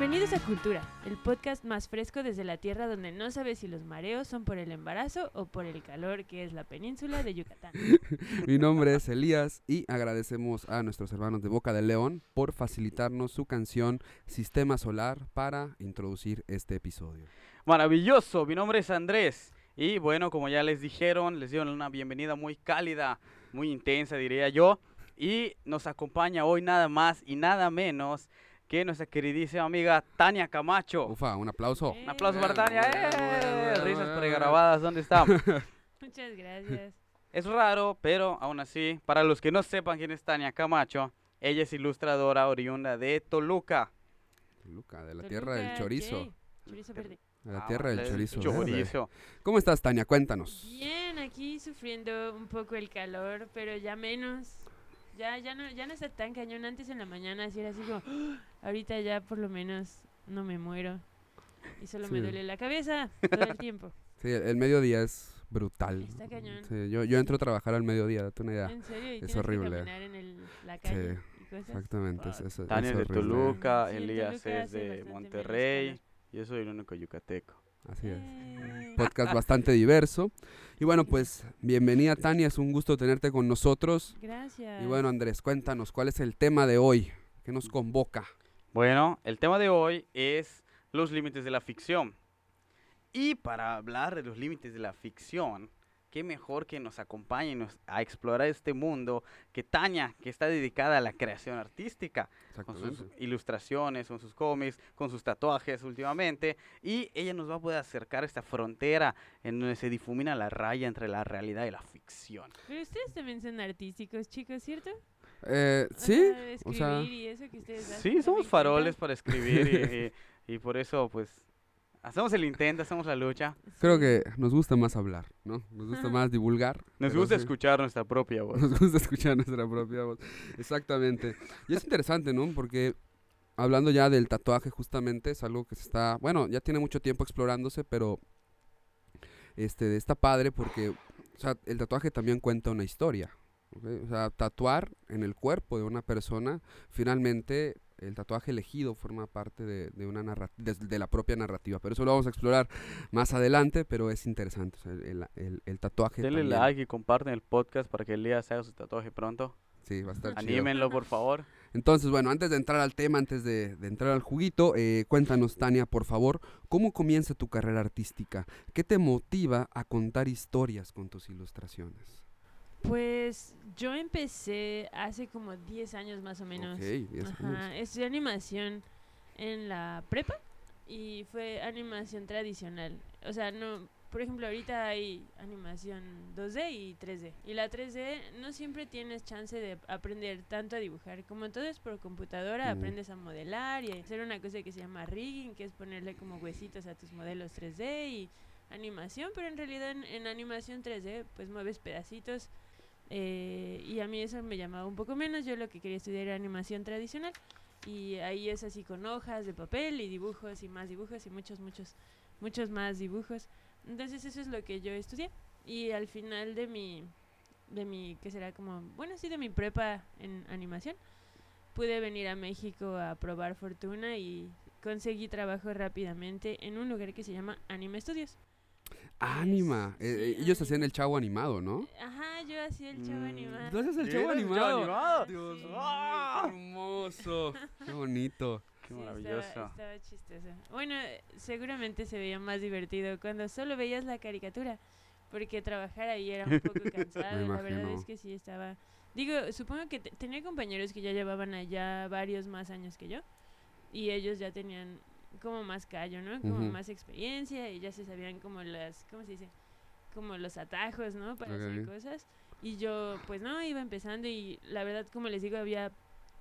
Bienvenidos a Cultura, el podcast más fresco desde la tierra donde no sabes si los mareos son por el embarazo o por el calor que es la península de Yucatán. Mi nombre es Elías y agradecemos a nuestros hermanos de Boca del León por facilitarnos su canción Sistema Solar para introducir este episodio. Maravilloso, mi nombre es Andrés y bueno, como ya les dijeron, les dieron una bienvenida muy cálida, muy intensa diría yo y nos acompaña hoy nada más y nada menos que nuestra queridísima amiga Tania Camacho. Ufa, un aplauso. Un aplauso para Bueno, Tania. ¡Eh! bueno, Risas pregrabadas, ¿dónde están? Muchas gracias. es raro, pero aún así, para los que no sepan quién es Tania Camacho, ella es ilustradora oriunda de Toluca. Luca, de la tierra del Toluca, chorizo. yay. Chorizo verde. De la Ah, tierra del del chorizo. chorizo. ¿Cómo estás, Tania? Cuéntanos. Bien, aquí sufriendo un poco el calor, pero ya menos. Ya, ya no, ya no está tan cañón. Antes en la mañana así era así como, "Ah", ahorita ya por lo menos no me muero. Y solo me Sí. duele la cabeza todo el tiempo. Sí, el, mediodía es brutal. Está cañón. Sí, yo, yo entro a trabajar al mediodía, date una idea. En serio, y es horrible. que caminar en el, la calle y cosas. Exactamente. Fuck. es- es Tania es de. Toluca, Sí, Elías Toluca es de Monterrey. calor. Yo soy el único yucateco. Así es. Eh, Podcast bastante diverso. Y bueno, pues bienvenida, Tania. Es un gusto tenerte con nosotros. Gracias. Y bueno, Andrés, cuéntanos, ¿cuál es el tema de hoy? ¿Qué nos convoca? Bueno, el tema de hoy es los límites de la ficción. Y para hablar de los límites de la ficción, qué mejor que nos acompañe nos- a explorar este mundo que Tania, que está dedicada a la creación artística, con sus ilustraciones, con sus cómics, con sus tatuajes últimamente. Y ella nos va a poder acercar a esta frontera en donde se difumina la raya entre la realidad y la ficción. Pero ustedes también son artísticos, chicos, ¿cierto? Eh, O sí, sea, de o sea, y eso que ustedes hacen, Sí, somos faroles para escribir y, y- y por eso pues hacemos el intento, hacemos la lucha. creo que nos gusta más hablar, ¿no? Nos gusta más divulgar. Nos gusta sí, escuchar nuestra propia voz. Nos gusta escuchar nuestra propia voz. Exactamente. Y es interesante, ¿no? Porque hablando ya del tatuaje justamente, es algo que se está, bueno, ya tiene mucho tiempo explorándose, pero este está padre porque o sea, el tatuaje también cuenta una historia. O sea, tatuar en el cuerpo de una persona, finalmente el tatuaje elegido forma parte de, de una narra- de, de la propia narrativa. Pero eso lo vamos a explorar más adelante, pero es interesante. o sea, el, el- el tatuaje. Denle también- like y comparten el podcast para que Elías haga su tatuaje pronto. Sí, va a estar chido. Anímenlo, por favor. Entonces, bueno, antes de entrar al tema, antes de, de entrar al juguito, eh, cuéntanos, Tania, por favor, ¿cómo comienza tu carrera artística? ¿Qué te motiva a contar historias con tus ilustraciones? Pues yo empecé hace como 10 años más o menos. Ok, 10 años. Ajá, estudié animación en la prepa y fue animación tradicional. O sea, no, por ejemplo, ahorita hay animación 2D y 3D. Y la 3D no siempre tienes chance de aprender tanto a dibujar. Como todo es por computadora, Mm. aprendes a modelar y a hacer una cosa que se llama rigging, que es ponerle como huesitos a tus modelos 3D y animación, pero en realidad en, en animación 3D pues mueves pedacitos eh, y a mí eso me llamaba un poco menos. Yo lo que quería estudiar era animación tradicional. Y ahí es así con hojas de papel y dibujos y más dibujos y muchos, muchos, muchos más dibujos. Entonces eso es lo que yo estudié. Y al final de mi, de mi, que será como, bueno, sí, de mi prepa en animación, pude venir a México a probar fortuna y conseguí trabajo rápidamente en un lugar que se llama Anime Studios. Anima. Sí, eh, eh, ellos anima. hacían el chavo animado, ¿no? Ajá, yo hacía el chavo Mm, animado. ¿Tú haces el chavo el animado? Dios mío, ¡Ah! qué hermoso. Qué bonito. Qué Sí, maravilloso. Estaba, estaba chistoso. Bueno, seguramente se veía más divertido cuando solo veías la caricatura, porque trabajar ahí era un poco cansado. y la verdad es que sí estaba. Digo, supongo que te- tenía compañeros que ya llevaban allá varios más años que yo, y ellos ya tenían como más callo, ¿no? Como Ujú. más experiencia y ya se sabían como las, ¿cómo se dice? Como los atajos, ¿no? Para hacer Ok. cosas. Y yo, pues no, iba empezando y la verdad, como les digo, había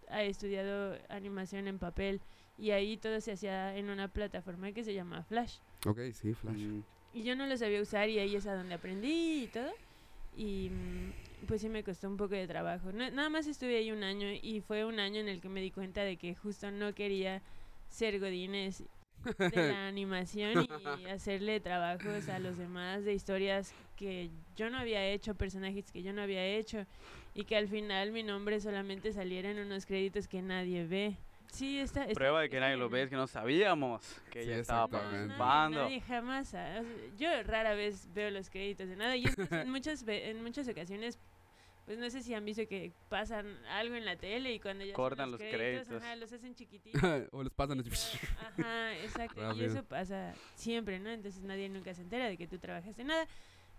ah, estudiado animación en papel y ahí todo se hacía en una plataforma que se llama Flash. Ok, sí, Flash. Mm, Y yo no lo sabía usar y ahí es a donde aprendí y todo. Y mm, pues sí me costó un poco de trabajo. No- nada más estuve ahí un año y fue un año en el que me di cuenta de que justo no quería ser Godínez de la animación y hacerle trabajos a los demás de historias que yo no había hecho, personajes que yo no había hecho y que al final mi nombre solamente saliera en unos créditos que nadie ve. Sí, está. está- Prueba de que nadie lo ve, es que no sabíamos que Sí, ella estaba nadie- participando. nadie jamás. o sea, yo rara vez veo los créditos de nada. Y es en muchas, ve- en muchas ocasiones, pues no sé si han visto que pasan algo en la tele y cuando ya Cortan los créditos. Ajá, los hacen chiquititos. o los pasan así. Ajá, exacto. Y Rápido. eso pasa siempre, ¿no? Entonces nadie nunca se entera de que tú trabajaste en nada,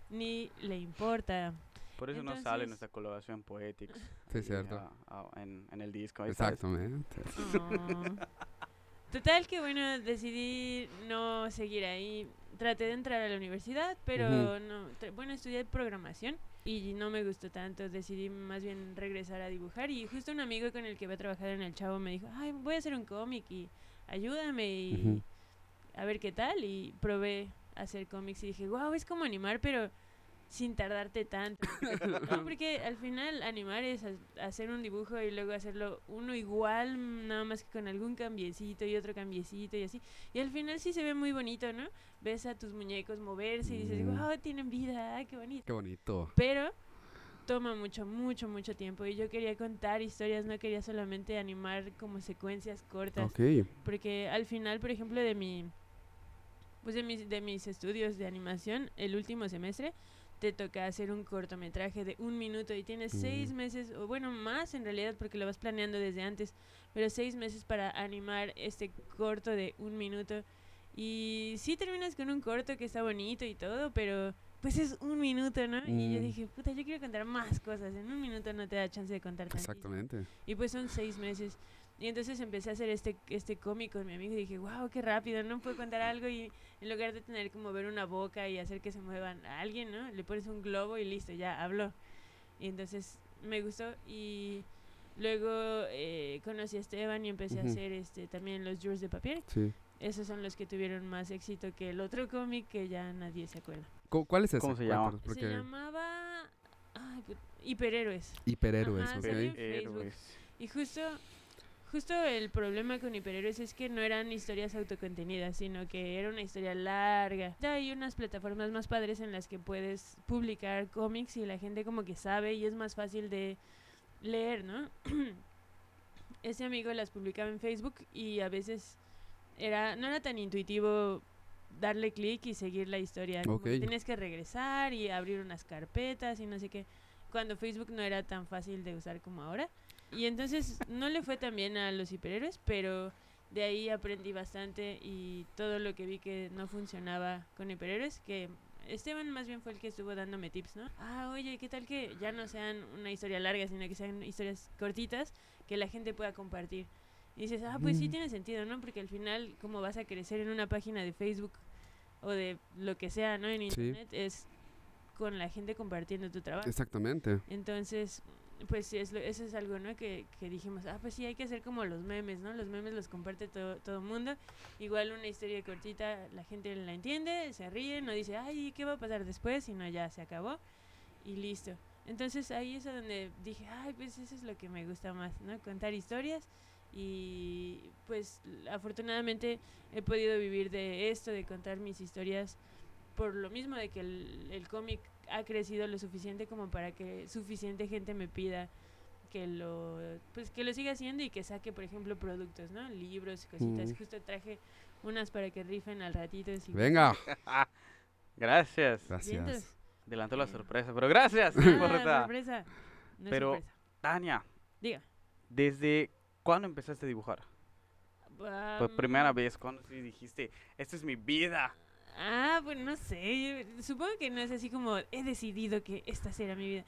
ni le importa. Por eso no sale Entonces- nuestra colaboración Poetics. Sí, ahí, cierto. ah, ah, en, en el disco. Exactamente. Oh. Total que bueno, decidí no seguir ahí. Traté de entrar a la universidad, pero Ujú. no, tra- bueno, estudié programación y no me gustó tanto. Decidí más bien regresar a dibujar y justo un amigo con el que había trabajado en el Chavo me dijo, ay, voy a hacer un cómic y ayúdame y a ver qué tal. Y probé hacer cómics y dije, wow, es como animar, pero sin tardarte tanto. No, porque al final animar es ha- hacer un dibujo y luego hacerlo uno igual, nada más que con algún cambiecito y otro cambiecito y así. Y al final sí se ve muy bonito, ¿no? Ves a tus muñecos moverse y dices, wow, tienen vida, ah, qué bonito. Qué bonito. Pero toma mucho, mucho, mucho tiempo y yo quería contar historias, no quería solamente animar como secuencias cortas. Ok. Porque al final, por ejemplo, de mi pues de mis, de mis estudios de animación, el último semestre, te toca hacer un cortometraje de un minuto y tienes seis Mm. meses, o bueno, más en realidad, porque lo vas planeando desde antes, pero seis meses para animar este corto de un minuto. Y sí terminas con un corto que está bonito y todo, pero pues es un minuto, ¿no? Y yo Mm. dije, puta, yo quiero contar más cosas. En un minuto no te da chance de contar tantísimo. Exactamente. Y pues son seis meses. Y entonces empecé a hacer este, este cómic con mi amigo y dije, wow, qué rápido, no puedo contar algo y en lugar de tener que mover una boca y hacer que se muevan a alguien, ¿no? Le pones un globo y listo, ya habló. Y entonces me gustó y luego eh, conocí a Esteban y empecé a Ujú. hacer este también los Jours de Papier. Sí. Esos son los que tuvieron más éxito que el otro cómic que ya nadie se acuerda. Cu- ¿Cuál es ese? ¿Cómo se llama? Cuéntanos, Se Porque llamaba ay, Hiperhéroes. hiperhéroes, Ajá, ok. salió en Facebook. Héroes. Y justo, justo el problema con Hiperhéroes es que no eran historias autocontenidas, sino que era una historia larga. Ya hay unas plataformas más padres en las que puedes publicar cómics y la gente como que sabe y es más fácil de leer, ¿no? Ese amigo las publicaba en Facebook y a veces era no era tan intuitivo darle clic y seguir la historia. Como que Ok. Tienes que regresar y abrir unas carpetas y no sé qué. Cuando Facebook no era tan fácil de usar como ahora. Y entonces no le fue tan bien a los hiperhéroes, pero de ahí aprendí bastante y todo lo que vi que no funcionaba con hiperhéroes, que Esteban más bien fue el que estuvo dándome tips, ¿no? Ah, oye, ¿qué tal que ya no sean una historia larga, sino que sean historias cortitas que la gente pueda compartir? Y dices, ah, pues sí Mm. tiene sentido, ¿no? Porque al final, como vas a crecer en una página de Facebook o de lo que sea, ¿no? En Sí. internet, es con la gente compartiendo tu trabajo. Exactamente. Entonces, pues sí, es eso es algo, ¿no? Que, que dijimos, ah, pues sí, hay que hacer como los memes, ¿no? Los memes los comparte todo todo mundo. Igual una historia cortita, la gente la entiende, se ríe, no dice, ay, ¿qué va a pasar después? Sino ya se acabó y listo. Entonces ahí es donde dije, ay, pues eso es lo que me gusta más, ¿no? Contar historias y pues afortunadamente he podido vivir de esto, de contar mis historias por lo mismo de que el, el cómic ha crecido lo suficiente como para que suficiente gente me pida que lo pues que lo siga haciendo y que saque por ejemplo productos no libros cositas Mm. justo traje unas para que rifen al ratito si Venga. Gracias. Gracias. Adelantó la sorpresa, pero gracias. Ah, sorpresa no es Pero- sorpresa. Tania, diga ¿desde cuándo empezaste a dibujar? Por Am, primera vez, ¿cuándo sí dijiste, esta es mi vida? Ah, pues no sé. yo- Supongo que no es así como he decidido que esta será mi vida.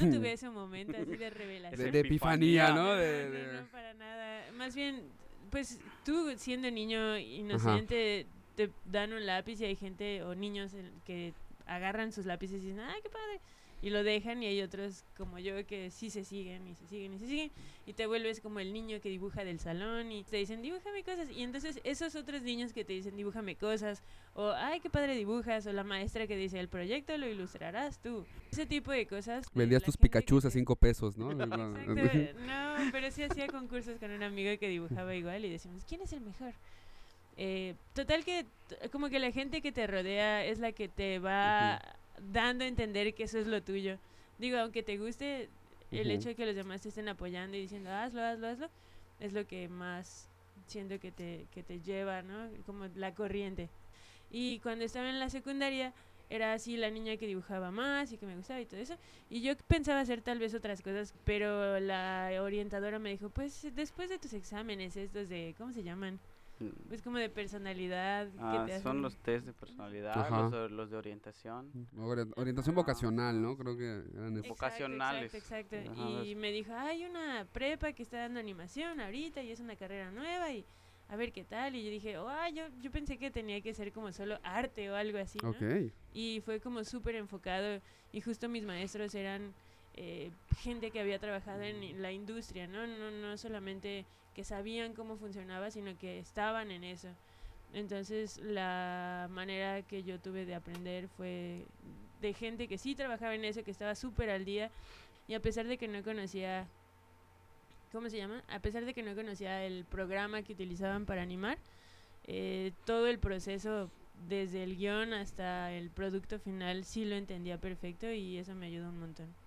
No tuve ese momento así de revelación. De, de epifanía, ¿no? No, De, no, no, para nada. Más bien, pues tú siendo niño inocente, te dan un lápiz y hay gente o niños que agarran sus lápices y dicen, ¡ay, qué padre! Y lo dejan y hay otros como yo que sí se siguen y se siguen y se siguen y te vuelves como el niño que dibuja del salón y te dicen, dibújame cosas. Y entonces esos otros niños que te dicen, dibújame cosas o, ¡ay, qué padre dibujas! O la maestra que dice, el proyecto lo ilustrarás tú. Ese tipo de cosas. Vendías tus que Pikachus a cinco pesos, ¿no? Exacto, no, pero sí hacía concursos con un amigo que dibujaba igual y decimos, ¿quién es el mejor? Eh, total que como que la gente que te rodea es la que te va dando a entender que eso es lo tuyo. Digo, aunque te guste el hecho de que los demás te estén apoyando y diciendo, hazlo, hazlo, hazlo, es lo que más siento que te, que te lleva, ¿no? Como la corriente. Y cuando estaba en la secundaria, era así la niña que dibujaba más y que me gustaba y todo eso. Y yo pensaba hacer tal vez otras cosas, pero la orientadora me dijo, pues después de tus exámenes, estos de, ¿cómo se llaman? Pues como de personalidad. que Ah, te son hacen- los test de personalidad, los, de- los de orientación. Ori- Orientación vocacional, ¿no? Creo que eran esos. Ex- vocacionales. Exacto, exacto. Ajá, Y me dijo, hay una prepa que está dando animación ahorita y es una carrera nueva y a ver qué tal. Y yo dije, oh, ah, yo, yo pensé que tenía que ser como solo arte o algo así. ¿no? Ok. Y fue como súper enfocado y justo mis maestros eran eh, gente que había trabajado en la industria, ¿no? No, no solamente que sabían cómo funcionaba, sino que estaban en eso. Entonces la manera que yo tuve de aprender fue de gente que sí trabajaba en eso, que estaba súper al día y a pesar de que no conocía, ¿cómo se llama? A pesar de que no conocía el programa que utilizaban para animar, eh, todo el proceso desde el guion hasta el producto final sí lo entendía perfecto y eso me ayudó un montón.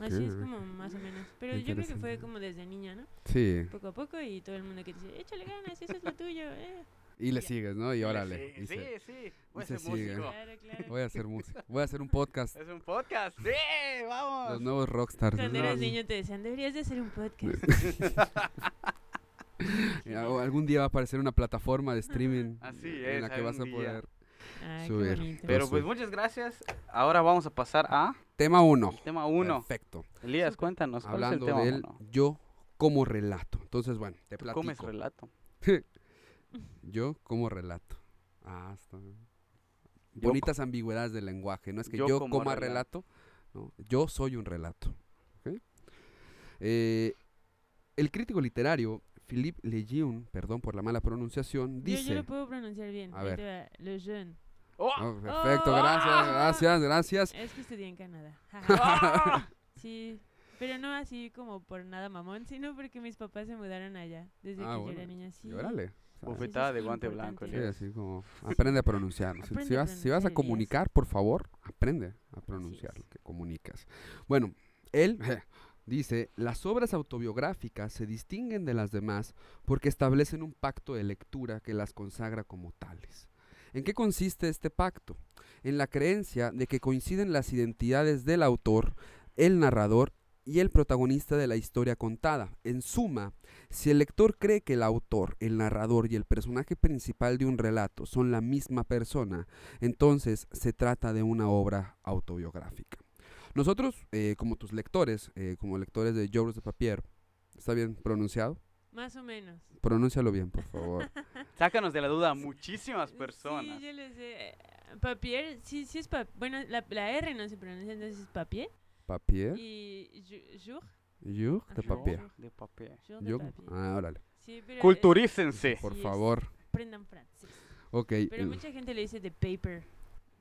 Así es como más o menos. Pero yo creo que fue como desde niña, ¿no? Sí. Poco a poco y todo el mundo que te dice, échale ganas, eso es lo tuyo. Eh. Y le Ya. sigues, ¿no? Y órale. Sí, y sí, se- sí. Voy a se ser sigue. músico. Claro, claro. Voy a hacer música. Voy a hacer un podcast. Es un podcast. Sí, Los vamos. nuevos rockstars. Cuando eras niño te decían, deberías de hacer un podcast. Algún día va a aparecer una plataforma de streaming Así en es, la que vas a poder. Ay, Subir. qué bonito. Pero pues muchas gracias. Ahora vamos a pasar a Tema 1. tema 1. Perfecto. Elías, cuéntanos cuál Hablando es el tema del uno? yo como relato. Entonces, bueno, te Tú platico. comes relato. Yo como relato. Ah, está. Yo Bonitas ambigüedades del lenguaje. No es que yo yo, como coma relato. relato. no, yo soy un relato. Eh, el crítico literario Philippe Lejeune, perdón por la mala pronunciación, Yo, dice... yo lo puedo pronunciar bien. A ver. Le Jeune. ¡Oh! Oh, perfecto, Oh. gracias, gracias, gracias. Es que estudié en Canadá. ¡Ah! sí, pero no así como por nada mamón, sino porque mis papás se mudaron allá desde Ah, que yo era niña. Sí. Órale. Bofetada de guante importante. blanco. Sí, así como aprende a pronunciar. Si- si, vas, si vas a comunicar, por favor, aprende a pronunciar lo que comunicas. Bueno, él dice, las obras autobiográficas se distinguen de las demás porque establecen un pacto de lectura que las consagra como tales. ¿En qué consiste este pacto? En la creencia de que coinciden las identidades del autor, el narrador y el protagonista de la historia contada. En suma, si el lector cree que el autor, el narrador y el personaje principal de un relato son la misma persona, entonces se trata de una obra autobiográfica. Nosotros, eh, como tus lectores, eh, como lectores de Joros de Papier, ¿está bien pronunciado? Más o menos. Pronúncialo bien, por favor. Sácanos de la duda a muchísimas personas. Sí, yo sé. Papier, sí, sí es papier. Bueno, la, la R no se pronuncia, entonces es papier. Papier, Y jour, jour de papier. De papel. jour de papier. ah, órale. Sí, pero, Culturícense. Por Así es. favor. aprendan francés. Ok. Pero mucha gente le dice de paper.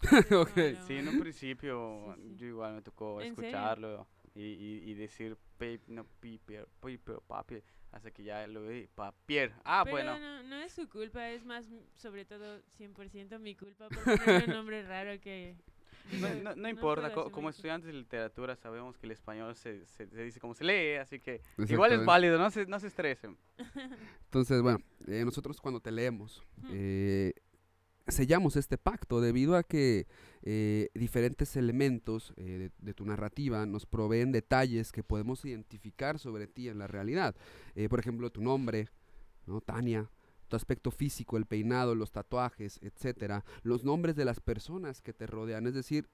Ok. No, no. Sí, en un principio Sí, sí. yo igual me tocó escucharlo y, y, y decir paper, no, paper, paper, papier, hasta que ya lo vi, papier. Ah, Pero bueno. no, no es su culpa, es más, sobre todo, 100% mi culpa por ponerle un nombre raro que... No, no- no importa, co- como estudiantes de literatura sabemos que el español se, se, se dice como se lee, así que igual es válido, no se, no se estresen. Entonces, bueno, eh, nosotros cuando te leemos, eh, sellamos este pacto debido a que eh, diferentes elementos eh, de, tu narrativa nos proveen detalles que podemos identificar sobre ti en la realidad. Eh, por ejemplo, tu nombre, ¿no? Tania, tu aspecto físico, el peinado, los tatuajes, etcétera, los nombres de las personas que te rodean. Es decir,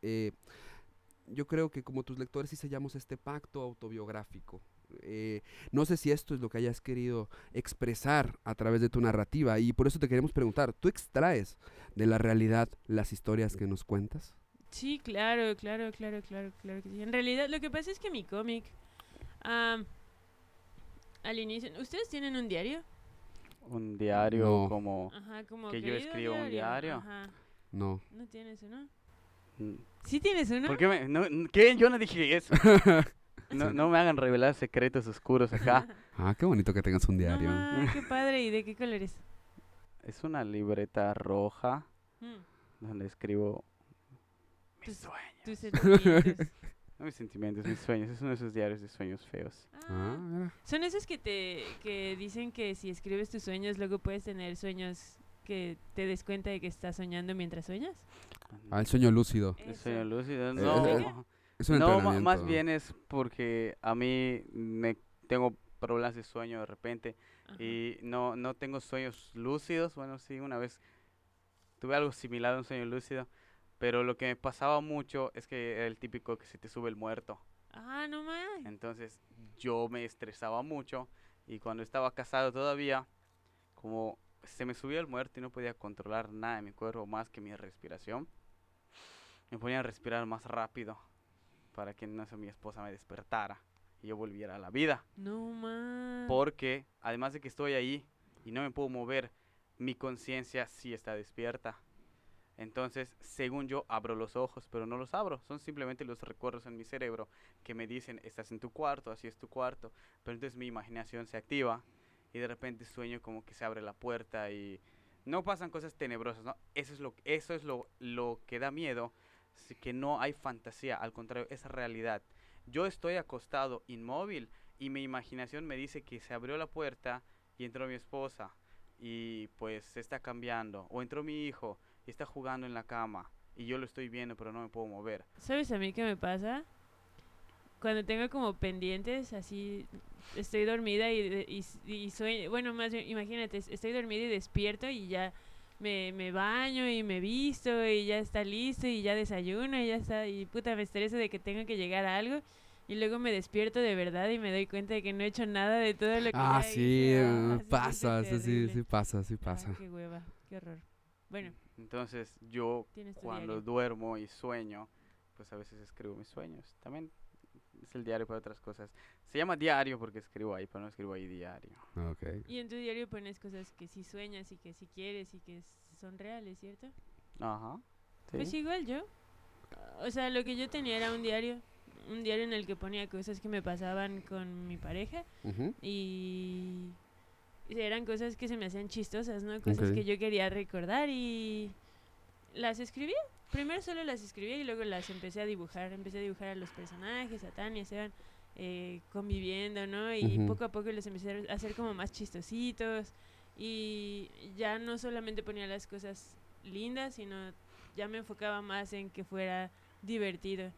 yo creo que como tus lectores sí sellamos este pacto autobiográfico. Eh, no sé si esto es lo que hayas querido expresar a través de tu narrativa y por eso te queremos preguntar, ¿tú extraes de la realidad las historias que nos cuentas? Sí, claro, claro, claro, claro, claro que sí. En realidad, lo que pasa es que mi cómic, am, al inicio, ¿ustedes tienen un diario? Un diario No. como... Ajá, como ¿Que yo escriba un diario? Ajá. No. ¿No tienes uno? mm, ¿Sí tienes uno? ¿Por qué me...? No, ¿Qué? Yo no dije eso. No, Sí. no me hagan revelar secretos oscuros acá. Ah, qué bonito que tengas un diario. qué padre. ¿Y de qué colores? Es una libreta roja Mm, donde escribo mis Tus- sueños. tus sentimientos. No mis sentimientos, mis sueños. Es uno de esos diarios de sueños feos. Ah, Ah, son esos que te que dicen que si escribes tus sueños luego puedes tener sueños que te des cuenta de que estás soñando mientras sueñas. Ah, el sueño lúcido. El sueño lúcido. Eh, No, eh, Es un no más bien es porque a mí me tengo problemas de sueño de repente Ajá. y no, no tengo sueños lúcidos. Bueno, sí, una vez tuve algo similar a un sueño lúcido, pero lo que me pasaba mucho es que era el típico que se te sube el muerto. Ah, no más. Entonces yo me estresaba mucho y cuando estaba casado todavía, como se me subía el muerto y no podía controlar nada de mi cuerpo más que mi respiración, me ponía a respirar más rápido para que no sé, mi esposa me despertara y yo volviera a la vida. No más. Porque además de que estoy ahí y no me puedo mover, mi conciencia sí está despierta. Entonces, según yo, abro los ojos, pero no los abro. Son simplemente los recuerdos en mi cerebro que me dicen, estás en tu cuarto, así es tu cuarto. Pero entonces mi imaginación se activa y de repente sueño como que se abre la puerta y no pasan cosas tenebrosas, ¿no? Eso es lo, eso es lo, lo que da miedo, que no hay fantasía, al contrario, es realidad. Yo estoy acostado, inmóvil, y mi imaginación me dice que se abrió la puerta y entró mi esposa y pues se está cambiando. O entró mi hijo y está jugando en la cama y yo lo estoy viendo pero no me puedo mover. ¿Sabes a mí qué me pasa? Cuando tengo como pendientes, así estoy dormida y, y, y sueño. Bueno, más imagínate, es- estoy dormida y despierto y ya me, me baño y me visto y ya está listo y ya desayuno y ya está. Y puta, me estreso de que tengo que llegar a algo. Y luego me despierto de verdad y me doy cuenta de que no he hecho nada de todo lo que Ah, ya sí, hice. eh, Ah, se siente pasa, sí, sí, sí pasa, sí Ah, pasa. qué hueva, qué horror. Bueno, Entonces yo cuando diario. duermo y sueño, pues a veces escribo mis sueños. También es el diario para otras cosas. Se llama diario porque escribo ahí, pero no escribo ahí diario. Ok. Y en tu diario pones cosas que sí sueñas y que sí quieres y que son reales, ¿cierto? Ajá. Sí. Pues igual yo. O sea, lo que yo tenía era un diario. Un diario en el que ponía cosas que me pasaban con mi pareja Ujú. y eran cosas que se me hacían chistosas, ¿no? Cosas Ok. que yo quería recordar y las escribía. Primero solo las escribía y luego las empecé a dibujar. Empecé a dibujar a los personajes, a Tania, Esteban, eh, conviviendo, ¿no? Y poco a poco les empecé a hacer como más chistositos. Y ya no solamente ponía las cosas lindas, sino ya me enfocaba más en que fuera divertido.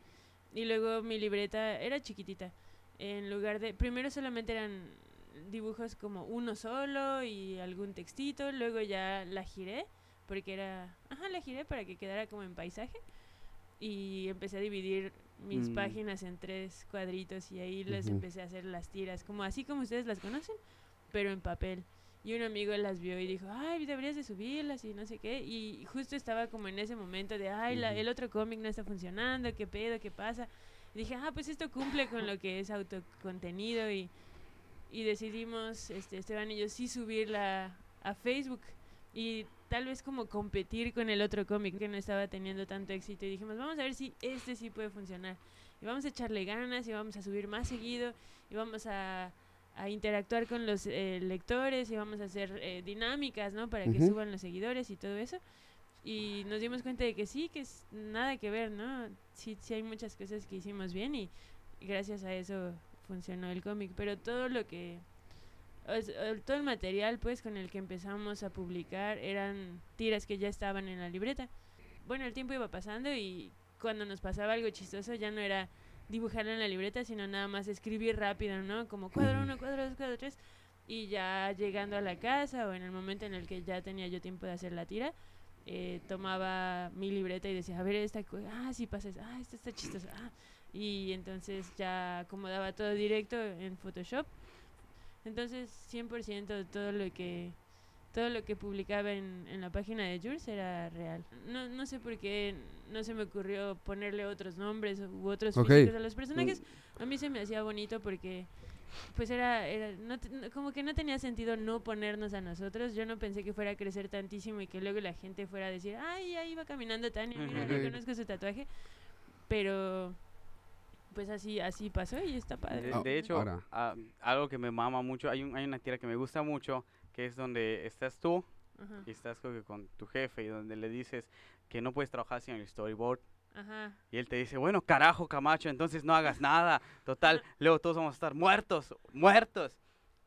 Y luego mi libreta era chiquitita. En lugar de. Primero solamente eran dibujos como uno solo y algún textito. Luego ya la giré, porque era. Ajá, la giré para que quedara como en paisaje. Y empecé a dividir mis Mm. páginas en tres cuadritos y ahí les Ujú. empecé a hacer las tiras, como así como ustedes las conocen, pero en papel. Y un amigo las vio y dijo, ay, deberías de subirlas y no sé qué. Y justo estaba como en ese momento de, ay, la- el otro cómic no está funcionando, qué pedo, qué pasa. Y dije, ah, pues esto cumple con lo que es autocontenido y, y decidimos, este, Esteban y yo, sí subirla a Facebook y tal vez como competir con el otro cómic que no estaba teniendo tanto éxito. Y dijimos, vamos a ver si este sí puede funcionar. Y vamos a echarle ganas y vamos a subir más seguido y vamos a, a interactuar con los eh, lectores y vamos a hacer eh, dinámicas, ¿no? Para que Ujú. suban los seguidores y todo eso. Y nos dimos cuenta de que sí, que es nada que ver, ¿no? Sí, sí hay muchas cosas que hicimos bien y gracias a eso funcionó el cómic. Pero todo lo que... todo el material, pues, con el que empezamos a publicar eran tiras que ya estaban en la libreta. Bueno, el tiempo iba pasando y cuando nos pasaba algo chistoso ya no era dibujarlo en la libreta, sino nada más escribir rápido, ¿no? Como cuadro Ujú. uno, cuadro dos, cuadro tres. Y ya llegando a la casa o en el momento en el que ya tenía yo tiempo de hacer la tira, eh, tomaba mi libreta y decía, a ver, esta, ah, sí pasa ah, esta está chistosa, ah. Y entonces ya acomodaba todo directo en Photoshop. Entonces, 100% todo lo que todo lo que publicaba en, en la página de Jules era real. No, no sé por qué no se me ocurrió ponerle otros nombres u otros Ok. físicos a los personajes. A mí se me hacía bonito porque pues era, era no como que no tenía sentido no ponernos a nosotros. Yo no pensé que fuera a crecer tantísimo y que luego la gente fuera a decir, ay, ahí va caminando Tania, mira, reconozco su tatuaje. Pero pues así así pasó y está padre. De, Ah, de hecho, ah, algo que me mama mucho, hay, un, hay una tira que me gusta mucho, que es donde estás tú Ajá. y estás que con tu jefe y donde le dices que no puedes trabajar sin el storyboard Ajá. Y él te dice, bueno, carajo, Camacho, entonces no hagas nada. Total, luego todos vamos a estar muertos, muertos.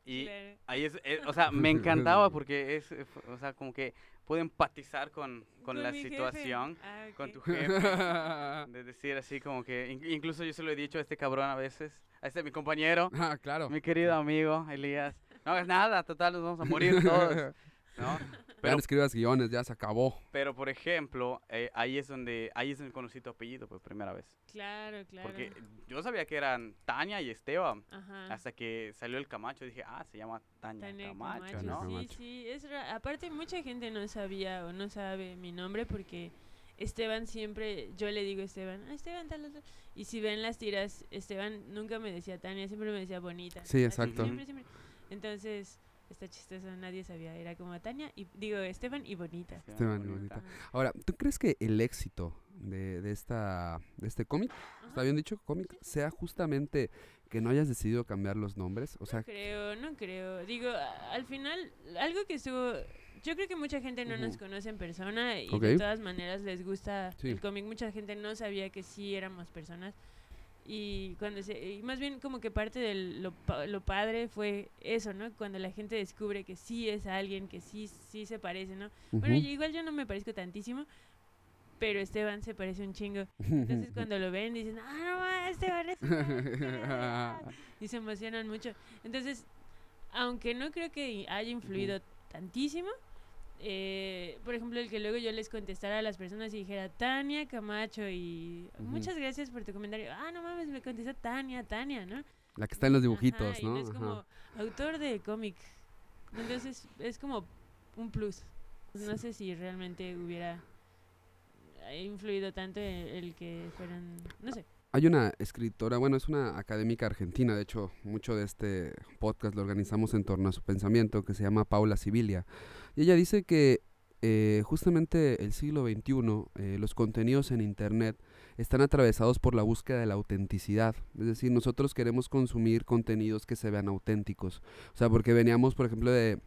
Y claro. ahí es, es- o sea, me encantaba porque es, eh, o sea, como que puedo empatizar con, con, la mi jefe. situación, Ah, con ok. tu jefe. De decir así como que, in- incluso yo se lo he dicho a este cabrón a veces, a este mi compañero, ah, claro. mi querido amigo Elías. No hagas nada, total, nos vamos a morir todos. ¿no? Ya Pero, no escribas guiones, ya se acabó. pero por ejemplo, eh, ahí es donde, ahí es donde conocí tu apellido por primera vez. Claro, claro. Porque yo sabía que eran Tania y Esteban. Ajá. Hasta que salió el Camacho, dije, ah, se llama Tania, Tania Camacho, Camacho, ¿no? Camacho. Sí, sí, es ra- aparte mucha gente no sabía o no sabe mi nombre porque Esteban siempre, yo le digo Esteban, ah, Esteban tal, tal", y si ven las tiras, Esteban nunca me decía Tania, siempre me decía bonita. Sí, así, exacto. Siempre, siempre. Entonces, está chistoso, nadie sabía, era como Tania y digo Esteban y bonita. Esteban y bonita. Ahora, ¿tú crees que el éxito de, de esta, de este cómic, está bien dicho, cómic, sea justamente que no hayas decidido cambiar los nombres? O sea, No creo, no creo. Digo, a- al final, algo que estuvo... Yo creo que mucha gente no nos conoce en persona y de todas maneras les gusta Sí. el cómic. Mucha gente no sabía que sí éramos personas. Y cuando se... Y más bien como que parte de lo, lo padre fue eso, ¿no? Cuando la gente descubre que sí es alguien, que sí, sí se parece, ¿no? Bueno, yo- igual yo no me parezco tantísimo, pero Esteban se parece un chingo. Entonces cuando lo ven dicen, ah, no, Esteban es y se emocionan mucho. Entonces, aunque no creo que haya influido tantísimo, eh, por ejemplo, el que luego yo les contestara a las personas y dijera Tania Camacho y muchas gracias por tu comentario. Ah, no mames, me contestó Tania, Tania, ¿no? La que está en los dibujitos, Ajá, y ¿no? es Ajá. como autor de cómic. Entonces, es como un plus. No sé si realmente hubiera influido tanto el, el que fueran, no sé. Hay una escritora, bueno, es una académica argentina, de hecho, mucho de este podcast lo organizamos en torno a su pensamiento, que se llama Paula Sibilia. Y ella dice que eh, justamente el siglo XXI, eh, los contenidos en Internet están atravesados por la búsqueda de la autenticidad. Es decir, nosotros queremos consumir contenidos que se vean auténticos. O sea, porque veníamos, por ejemplo, de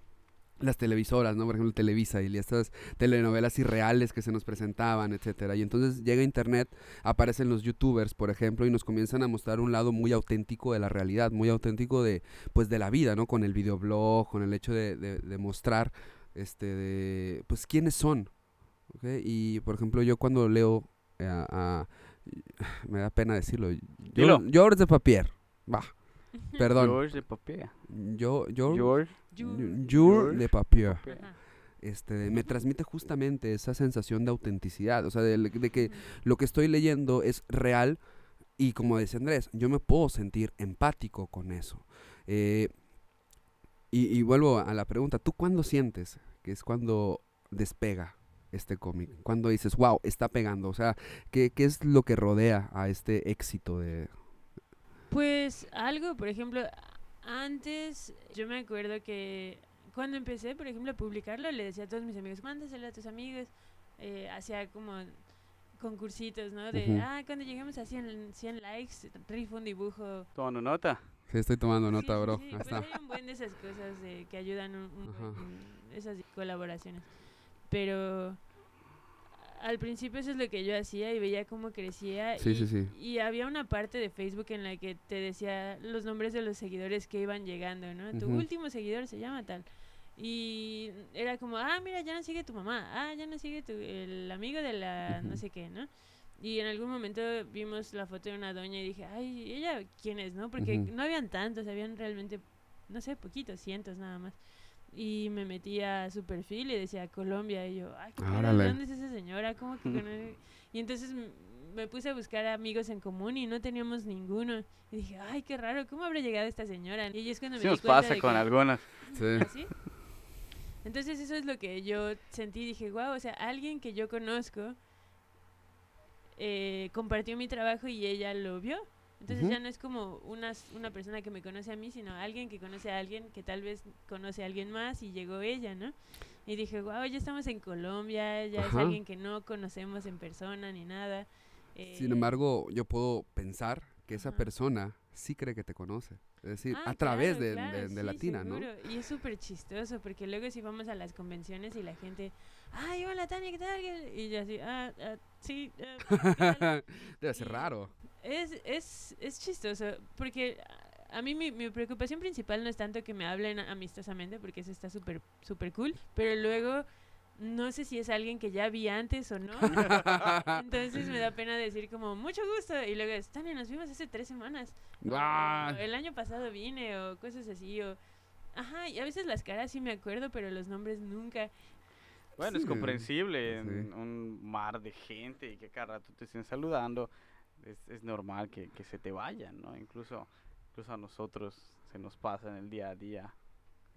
las televisoras, ¿no? Por ejemplo, Televisa y estas telenovelas irreales que se nos presentaban, etcétera. Y entonces llega internet, aparecen los youtubers, por ejemplo, y nos comienzan a mostrar un lado muy auténtico de la realidad, muy auténtico de, pues, de la vida, ¿no? Con el videoblog, con el hecho de, de- de mostrar, este, de, pues, quiénes son, ¿ok? Y, por ejemplo, yo cuando leo, eh, a- a- me da pena decirlo, Dilo. yo, George de Papier, va, perdón, George de Papier. yo, yo, George. Yu- George de Papier Ajá. este, me transmite justamente esa sensación de autenticidad, o sea, de, de que lo que estoy leyendo es real y como dice Andrés, yo me puedo sentir empático con eso. Eh, y, y vuelvo a la pregunta, ¿tú cuándo sientes que es cuando despega este cómic? Cuando dices, wow, está pegando, o sea, ¿qué, qué es lo que rodea a este éxito de... Pues algo, por ejemplo, antes yo me acuerdo que cuando empecé, por ejemplo, a publicarlo, le decía a todos mis amigos, mándaselo a tus amigos. Eh, hacía como concursitos, ¿no? De, ah, cuando lleguemos a 100, 100 likes, rifo un dibujo. Tomando nota. Sí, estoy tomando nota, sí, bro. sí, está. hay un buen de esas cosas de, que ayudan un, un esas colaboraciones. Pero al principio eso es lo que yo hacía y veía cómo crecía. Sí, y, sí, sí. y había una parte de Facebook en la que te decía los nombres de los seguidores que iban llegando, ¿no? Tu Ujú. último seguidor se llama tal. Y era como, ah, mira, ya no sigue tu mamá, ah, ya no sigue tu, el amigo de la no Ujú. sé qué, ¿no? Y en algún momento vimos la foto de una doña y dije, ay, ¿ella quién es, no? Porque Ujú. no habían tantos, habían realmente, no sé, poquitos, cientos nada más. Y me metí a su perfil y decía Colombia. Y yo, ay, ¿qué? Órale. ¿dónde es esa señora? ¿Cómo que conoce?" Y entonces me puse a buscar amigos en común y no teníamos ninguno. Y dije, ay, qué raro, ¿cómo habrá llegado esta señora? Y ahí es cuando Sí me di nos cuenta pasa de con que- algunas. Sí. ¿Así? Entonces eso es lo que yo sentí, dije, wow, o sea, alguien que yo conozco eh, compartió mi trabajo y ella lo vio. Entonces Ujú. ya no es como una, una persona que me conoce a mí, sino alguien que conoce a alguien que tal vez conoce a alguien más y llegó ella, ¿no? Y dije, wow, ya estamos en Colombia, ya es Ajá. alguien que no conocemos en persona ni nada. Sin eh, embargo, yo puedo pensar que esa Ajá. persona sí cree que te conoce. Es decir, Ah, a través claro, de, claro, de- de sí, Latina, ¿no? seguro. Y es súper chistoso porque luego si vamos a las convenciones y la gente, ay, hola Tania, ¿qué tal? Y yo así, ah, ah, sí. ah, ¿qué tal?". Debe ser raro. Es, es, es chistoso porque a- mí mi, mi preocupación principal no es tanto que me hablen amistosamente porque eso está súper súper cool, pero luego no sé si es alguien que ya vi antes o no. Entonces me da pena decir como mucho gusto y luego es, Tania, nos vimos hace tres semanas. o- Ah. o el año pasado vine o cosas así o... Ajá, y a veces las caras sí me acuerdo, pero los nombres nunca. Bueno, Sí, es comprensible sí. en un mar de gente y que cada rato te estén saludando. Es, es normal que, que se te vayan, ¿no? Incluso, incluso a nosotros se nos pasa en el día a día.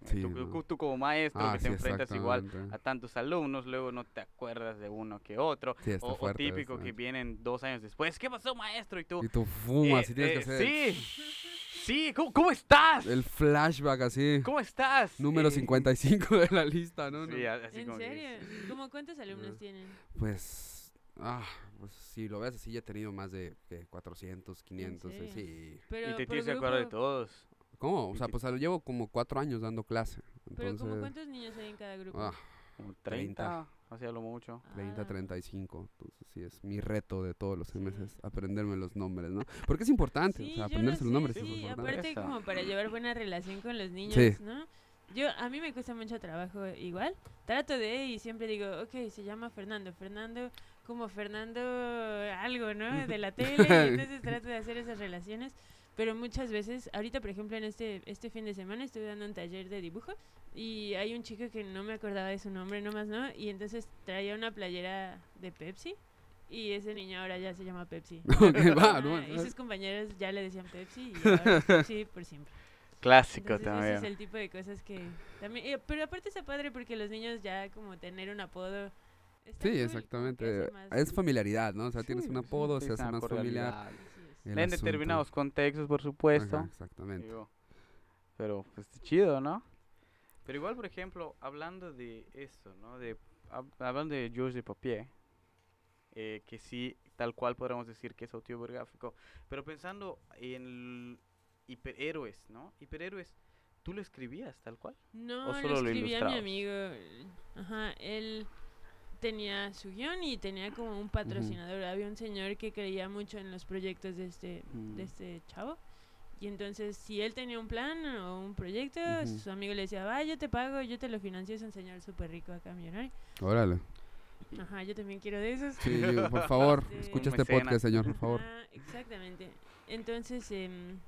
Eh, Sí, tú, ¿no? tú- tú como maestro Ah, que te sí, enfrentas igual a tantos alumnos, luego no te acuerdas de uno que otro. O, o típico eso, que ¿eh? vienen dos años después. ¿Qué pasó, maestro? Y tú... Y tú fumas "Eh, y tienes que eh, hacer Sí, sí, ¿cómo, cómo estás? el flashback así. ¿Cómo estás? Número Eh, 55 de la lista, ¿no? Sí, así ¿En como serio? ¿Cómo cuántos alumnos Ah. tienen? Pues, ah, pues si lo ves así, ya he tenido más de ¿qué? 400, 500, eh, serio? sí. Pero Y te tienes que acordar de grupo- todos. ¿Cómo? O sea, pues llevo como cuatro años dando clase. Pero Entonces, como cuántos niños hay en cada grupo? ah, Como 30. 30, hacía lo mucho. 30, Ah. 35. Entonces, sí, es mi reto de todos los Sí. meses, aprenderme los nombres, ¿no? Porque es importante, o Sí, sea, lo aprenderse los sé, nombres sí, es Sí, importante. aparte Eso. como para llevar buena relación con los niños, Sí. ¿no? Yo, a mí me cuesta mucho trabajo igual. Trato de y siempre digo, ok, se llama Fernando. Fernando como Fernando algo, ¿no? De la tele. entonces trato de hacer esas relaciones. Pero muchas veces, ahorita por ejemplo en este, este fin de semana estuve dando un taller de dibujo y hay un chico que no me acordaba de su nombre nomás, ¿no? Y entonces traía una playera de Pepsi y ese niño ahora ya se llama Pepsi. Ok, va, ¿no? Y sus compañeros ya le decían Pepsi y ahora es Pepsi por siempre. Clásico Entonces, también. ese es el tipo de cosas que también eh, pero aparte está padre porque los niños ya como tener un apodo está Sí, cool, exactamente. Es familiaridad, ¿no? O sea, tienes un sí, apodo, se hace más familiar. El En asunto. determinados contextos, por supuesto. Ajá, exactamente. digo, pero pues chido, ¿no? Pero igual, por ejemplo, hablando de esto, ¿no? De, hab- hablando de Georges de Papier, eh, que sí, tal cual podríamos decir que es autobiográfico, pero pensando en hiperhéroes, ¿no? Hiperhéroes, ¿tú lo escribías tal cual? No, solo lo lo escribía mi amigo. Ajá, él tenía su guion y tenía como un patrocinador. Había un señor que creía mucho en los proyectos de este, Mm. de este chavo. Y entonces, si él tenía un plan o un proyecto, Ujú. su amigo le decía, va, yo te pago, yo te lo financio. Es un señor súper rico acá, millonario. Órale. Ajá, yo también quiero de esos. Sí, por favor, Este- escucha este podcast, señor, por favor. Ajá, exactamente. Entonces, em,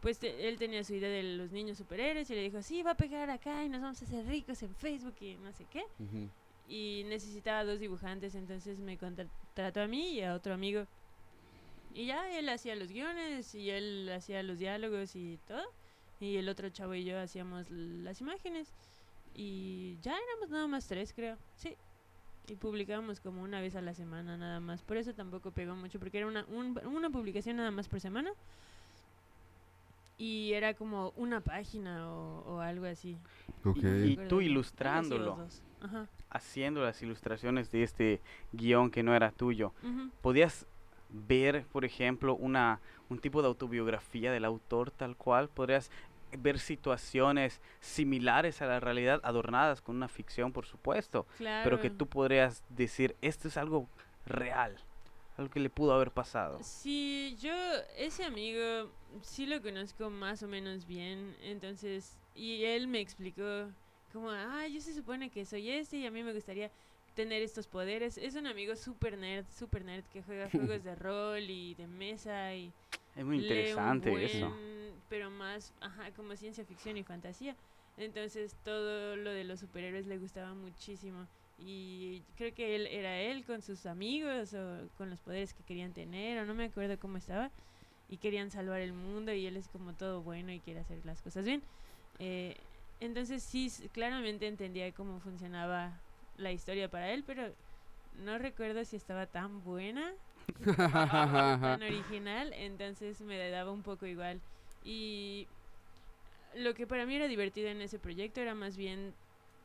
pues te- él tenía su idea de los niños superhéroes y le dijo, sí, va a pegar acá y nos vamos a hacer ricos en Facebook y no sé qué. Ujú. Y necesitaba dos dibujantes, entonces me contrató a mí y a otro amigo. Y ya él hacía los guiones y él hacía los diálogos y todo. Y el otro chavo y yo hacíamos las imágenes. Y ya éramos nada más tres, creo. Sí. Y publicábamos como una vez a la semana nada más. Por eso tampoco pegó mucho, porque era una, un- una publicación nada más por semana. Y era como una página o, o algo así. Y tú ilustrándolo. Ajá. Haciendo las ilustraciones de este guion que no era tuyo. ¿podías ver, por ejemplo, una, un tipo de autobiografía del autor tal cual? ¿Podrías ver situaciones similares a la realidad, adornadas con una ficción, por supuesto? pero que tú podrías decir, esto es algo real, algo que le pudo haber pasado. Sí, yo, ese amigo, sí lo conozco más o menos bien, entonces, y él me explicó como, ah, yo se supone que soy este y a mí me gustaría tener estos poderes. Es un amigo súper nerd, súper nerd que juega juegos de rol y de mesa y Es muy interesante eso. Pero más, ajá, como ciencia ficción y fantasía. Entonces todo lo de los superhéroes le gustaba muchísimo. Y creo que él era él con sus amigos o con los poderes que querían tener, o no me acuerdo cómo estaba. Y querían salvar el mundo y él es como todo bueno y quiere hacer las cosas bien. Eh, entonces sí, claramente entendía cómo funcionaba la historia para él, pero no recuerdo si estaba tan buena tan original, entonces me daba un poco igual. Y lo que para mí era divertido en ese proyecto era más bien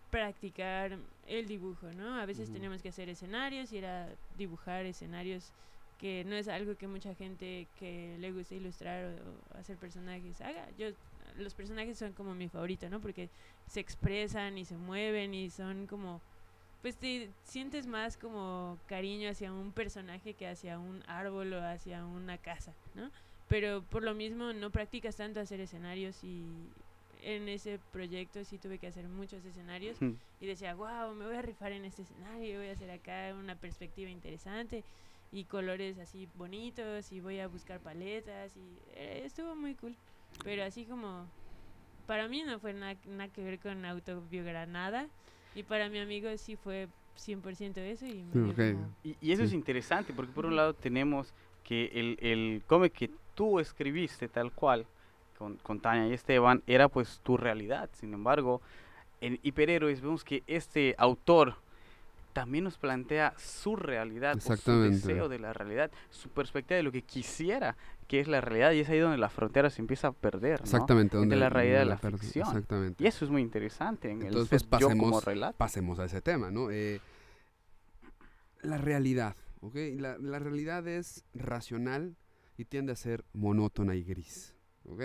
practicar el dibujo, ¿no? A veces Ujú. teníamos que hacer escenarios y era dibujar escenarios que no es algo que mucha gente que le gusta ilustrar o, o hacer personajes haga. Yo los personajes son como mi favorito, ¿no? Porque se expresan y se mueven y son como pues te sientes más como cariño hacia un personaje que hacia un árbol o hacia una casa, ¿no? Pero por lo mismo no practicas tanto hacer escenarios y en ese proyecto sí tuve que hacer muchos escenarios y decía, wow, me voy a rifar en este escenario, voy a hacer acá una perspectiva interesante y colores así bonitos y voy a buscar paletas y eh, estuvo muy cool. Pero así como, para mí no fue nada, nada que ver con autobiografía, nada. Y para mi amigo sí fue 100% eso. Y, me Okay. como- Y, y eso es Sí. interesante porque por un lado tenemos que el, el cómic que tú escribiste tal cual con, con Tania y Esteban era pues tu realidad. Sin embargo, en Hiperhéroes vemos que este autor también nos plantea su realidad, o su deseo de la realidad, su perspectiva de lo que quisiera que es la realidad y es ahí donde la frontera se empieza a perder. Exactamente. Donde- la realidad donde la per- ficción. Exactamente. Y eso es muy interesante en Entonces, el pues, ser yo como pasemos- relato. pasemos a ese tema, ¿no? Eh, la realidad, ¿ok? La, la realidad es racional y tiende a ser monótona y gris, ¿ok?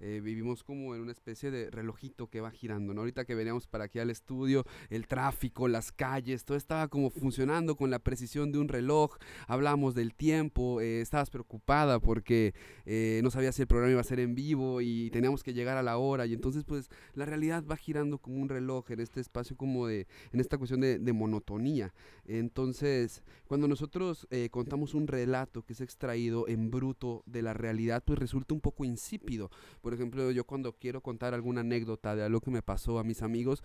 Eh, vivimos como en una especie de relojito que va girando, ¿no? Ahorita que veníamos para aquí al estudio, el tráfico, las calles, todo estaba como funcionando con la precisión de un reloj, hablábamos del tiempo, eh, estabas preocupada porque eh, no sabías si el programa iba a ser en vivo y teníamos que llegar a la hora y entonces pues la realidad va girando como un reloj en este espacio como de, en esta cuestión de, de monotonía. Entonces, cuando nosotros eh, contamos un relato que es extraído en bruto de la realidad, pues resulta un poco insípido. Por ejemplo, yo cuando quiero contar alguna anécdota de algo que me pasó a mis amigos,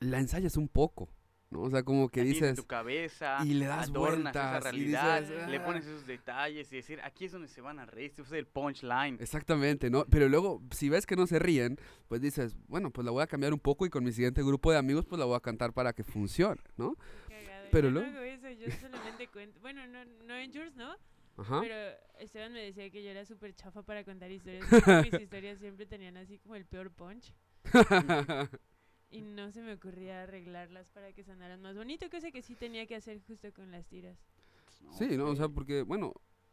la ensayas un poco. ¿no? O sea, como que tienes en dices, tu cabeza, y le das adornas esa vueltas, y realidad, dices, le "Ah". pones esos detalles y decir, aquí es donde se van a reír, este ser el punchline. Exactamente, ¿no? Pero luego, si ves que no se ríen, pues dices, bueno, pues la voy a cambiar un poco y con mi siguiente grupo de amigos, pues la voy a cantar para que funcione, ¿no? Cagado, Pero yo no luego- hago eso, yo solamente cuento. Bueno, no, no en Yours, ¿no? Ajá. Pero Esteban me decía que yo era súper chafa para contar historias. mis historias siempre tenían así como el peor punch. Y no se me ocurría arreglarlas para que sonaran más bonito, cosa que sí tenía que hacer justo con las tiras. Sí, ¿no? O sea, porque, bueno,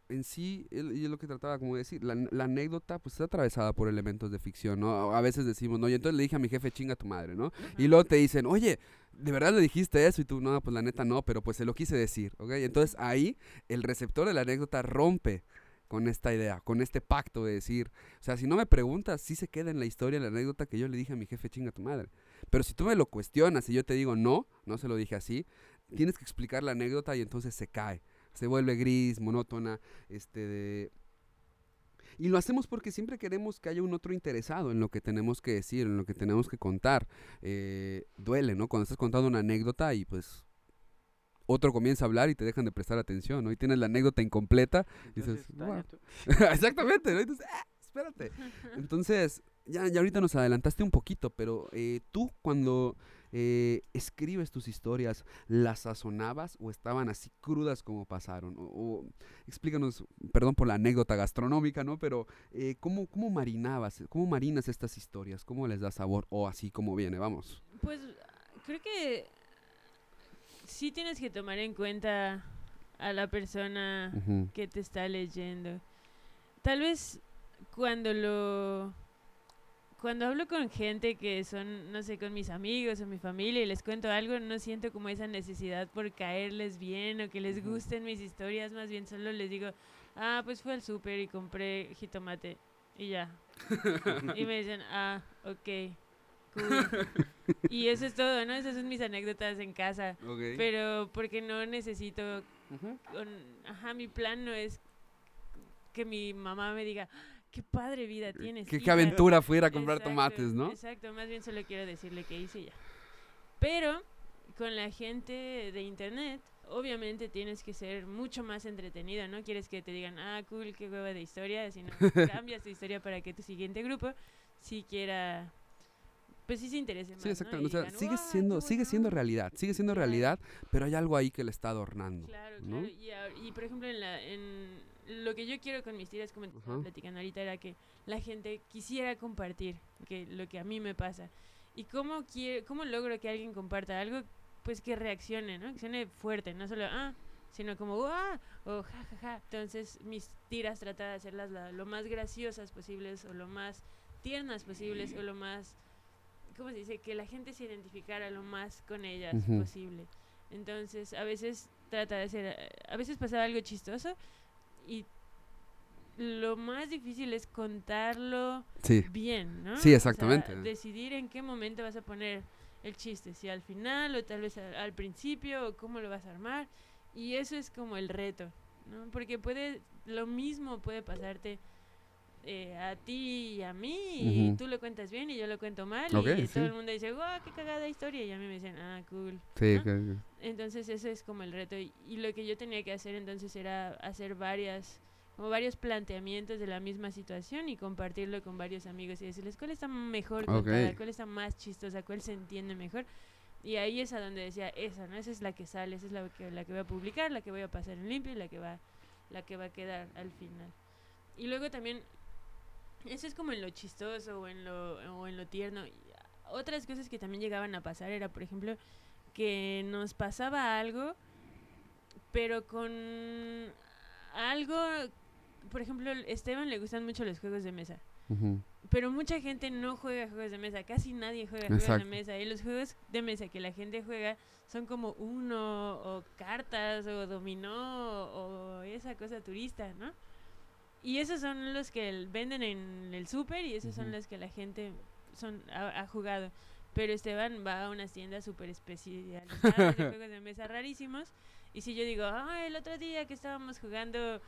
en sí, y es lo que trataba como de decir, la, la anécdota pues está atravesada por elementos de ficción, ¿no? A veces decimos, no, y entonces le dije a mi jefe, chinga tu madre, ¿no? Y luego te dicen, oye, ¿de verdad le dijiste eso? Y tú, no, pues la neta no, pero pues se lo quise decir, ¿ok? Entonces ahí el receptor de la anécdota rompe con esta idea, con este pacto de decir, o sea, si no me preguntas, sí se queda en la historia la anécdota que yo le dije a mi jefe, chinga tu madre. Pero si tú me lo cuestionas y yo te digo, no, no se lo dije así, tienes que explicar la anécdota y entonces se cae, se vuelve gris, monótona, este de... Y lo hacemos porque siempre queremos que haya un otro interesado en lo que tenemos que decir, en lo que tenemos que contar. Eh, duele, ¿no? Cuando estás contando una anécdota y pues otro comienza a hablar y te dejan de prestar atención, ¿no? Y tienes la anécdota incompleta. Entonces, dices, Exactamente, ¿no? Entonces, "Ah, espérate. Entonces, ya, ya ahorita nos adelantaste un poquito, pero eh, tú cuando eh, escribes tus historias, ¿las sazonabas o estaban así crudas como pasaron? O, o- explícanos, perdón por la anécdota gastronómica, ¿no? Pero eh, ¿cómo, ¿cómo marinabas, cómo marinas estas historias? ¿Cómo les das sabor? O así como viene, vamos. Pues creo que sí tienes que tomar en cuenta a la persona que te está leyendo. Tal vez cuando lo cuando hablo con gente que son, no sé, con mis amigos o mi familia y les cuento algo, no siento como esa necesidad por caerles bien o que les gusten mis historias, más bien solo les digo, ah, pues fui al súper y compré jitomate y ya. y me dicen, ah, ok, cool. y eso es todo, ¿no? Esas son mis anécdotas en casa. Pero porque no necesito con- ajá, mi plan no es que mi mamá me diga, qué padre vida tienes. ¿Qué, qué hija". aventura fue ir a comprar Exacto, tomates, ¿no? Exacto, más bien solo quiero decirle que hice ya. Pero con la gente de internet, obviamente tienes que ser mucho más entretenido, ¿no? Quieres que te digan, ah, cool, qué hueva de historia, sino cambias tu historia para que tu siguiente grupo sí quiera, pues sí se interese más. Sí, ¿no? exacto. Y O sea, digan, sigue "Guau, siendo, sigue siendo onda". realidad, sigue siendo realidad, pero hay algo ahí que le está adornando. Claro, ¿no? claro. Y, y, por ejemplo, en, la, en lo que yo quiero con mis tiras, como te estaba Ajá. platicando ahorita, era que la gente quisiera compartir que, lo que a mí me pasa. ¿Y cómo, quiero, cómo logro que alguien comparta algo? Pues que reaccione, ¿no? Que suene fuerte, no solo, ah, sino como ¡ah! o ja, ja, ja. Entonces mis tiras trata de hacerlas la- lo más graciosas posibles o lo más tiernas posibles o lo más, ¿cómo se dice? Que la gente se identificara lo más con ellas Ujú. posible. Entonces a veces trata de ser, a veces pasaba algo chistoso y lo más difícil es contarlo Sí. bien, ¿no? Sí, O sea, exactamente. decidir en qué momento vas a poner el chiste, si al final o tal vez al, al principio o cómo lo vas a armar. Y eso es como el reto, ¿no? Porque puede, lo mismo puede pasarte eh, a ti y a mí y Ujú. tú lo cuentas bien y yo lo cuento mal y sí. todo el mundo dice, wow, qué cagada historia y a mí me dicen, ah, cool. Sí, ¿no? que- Entonces ese es como el reto y, y lo que yo tenía que hacer entonces era hacer varias como varios planteamientos de la misma situación y compartirlo con varios amigos y decirles cuál está mejor contada, cuál está más chistosa, cuál se entiende mejor. Y ahí es a donde decía, esa, ¿no? Esa es la que sale, esa es la que, la que voy a publicar, la que voy a pasar en limpio y la que va, la que va a quedar al final. Y luego también, eso es como en lo chistoso o en lo, o en lo tierno. Otras cosas que también llegaban a pasar era, por ejemplo, que nos pasaba algo, pero con algo, por ejemplo, a Esteban le gustan mucho los juegos de mesa. Pero mucha gente no juega juegos de mesa, casi nadie juega juegos de mesa. Y los juegos de mesa que la gente juega son como uno, o cartas, o dominó, o esa cosa turista, ¿no? Y esos son los que venden en el súper y esos son los que la gente son, ha, ha jugado. Pero Esteban va a unas tiendas súper especializadas de juegos de mesa rarísimos. Y si yo digo, ah, el otro día que estábamos jugando,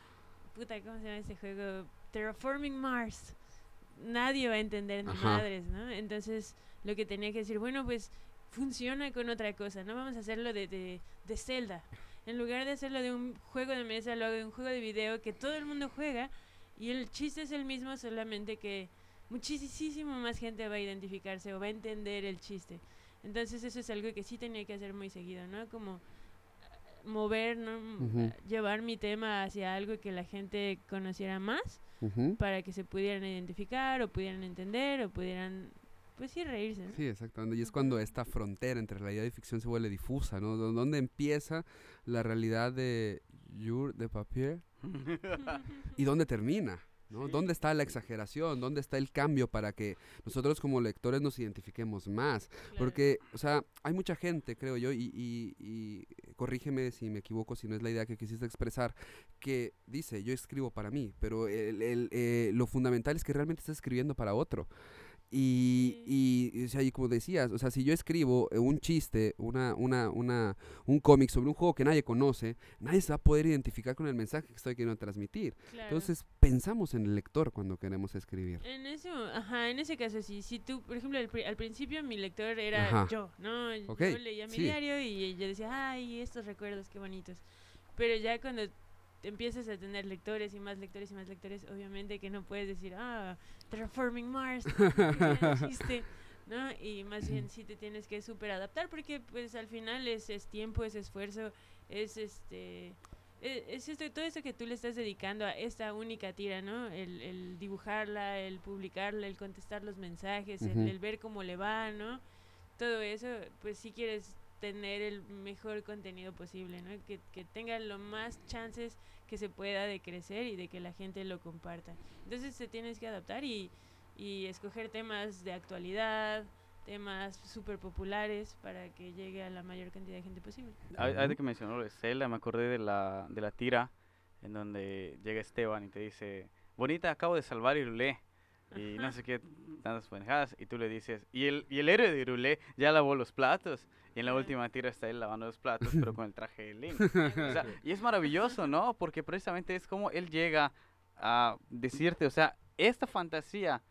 puta, ¿cómo se llama este juego? Terraforming Mars nadie va a entender ni madres, ¿no? Entonces, lo que tenía que decir, bueno, pues funciona con otra cosa, no vamos a hacerlo de, de, de Zelda. En lugar de hacerlo de un juego de mesa, lo hago de un juego de video que todo el mundo juega y el chiste es el mismo, solamente que muchísimo más gente va a identificarse o va a entender el chiste. Entonces, eso es algo que sí tenía que hacer muy seguido, ¿no? Como eh, mover, ¿no? Ujú. Llevar mi tema hacia algo que la gente conociera más para que se pudieran identificar o pudieran entender o pudieran, pues sí, reírse. ¿no? Sí, exactamente. Y es cuando esta frontera entre realidad y ficción se vuelve difusa, ¿no? Dó- ¿Dónde empieza la realidad de Jour de Papier y dónde termina? ¿no? Sí. ¿Dónde está la exageración? ¿Dónde está el cambio para que nosotros como lectores nos identifiquemos más? Claro. Porque, o sea, hay mucha gente, creo yo, y, y- y corrígeme si me equivoco, si no es la idea que quisiste expresar, que dice, yo escribo para mí, pero el- el, eh, lo fundamental es que realmente estás escribiendo para otro. Y, y, o sea, y como decías, o sea, si yo escribo eh, un chiste, una, una, una, un cómic sobre un juego que nadie conoce, nadie se va a poder identificar con el mensaje que estoy queriendo transmitir. Claro. Entonces, pensamos en el lector cuando queremos escribir. En ese, ajá, en ese caso sí. Si tú, por ejemplo, al, al principio mi lector era Ajá. yo, ¿no? Ok, Yo leía mi sí. diario y yo decía, ay, estos recuerdos, qué bonitos. Pero ya cuando te empiezas a tener lectores y más lectores y más lectores, obviamente que no puedes decir, ah, Terraforming Mars, chiste, ¿no? Y más bien sí te tienes que súper adaptar porque pues al final es, es tiempo, es esfuerzo, es este... e- Es esto, todo esto que tú le estás dedicando a esta única tira, ¿no? El, el dibujarla, el publicarla, el contestar los mensajes, el- el, ver cómo le va, ¿no? Todo eso, pues si quieres tener el mejor contenido posible, ¿no? Que, que tenga lo más chances que se pueda de crecer y de que la gente lo comparta. Entonces te tienes que adaptar y, y escoger temas de actualidad, temas súper populares para que llegue a la mayor cantidad de gente posible. Ahí- ahorita Ujú. que mencionó lo de Zelda, me acordé de la, de la tira en donde llega Esteban y te dice, bonita, acabo de salvar Irulé. Y no sé qué, tantas pendejadas. Y tú le dices, y el, y el héroe de Irulé ya lavó los platos. Y en la última tira está él lavando los platos, pero con el traje de Link. O sea, y es maravilloso, ¿no? Porque precisamente es como él llega a decirte, o sea, esta fantasía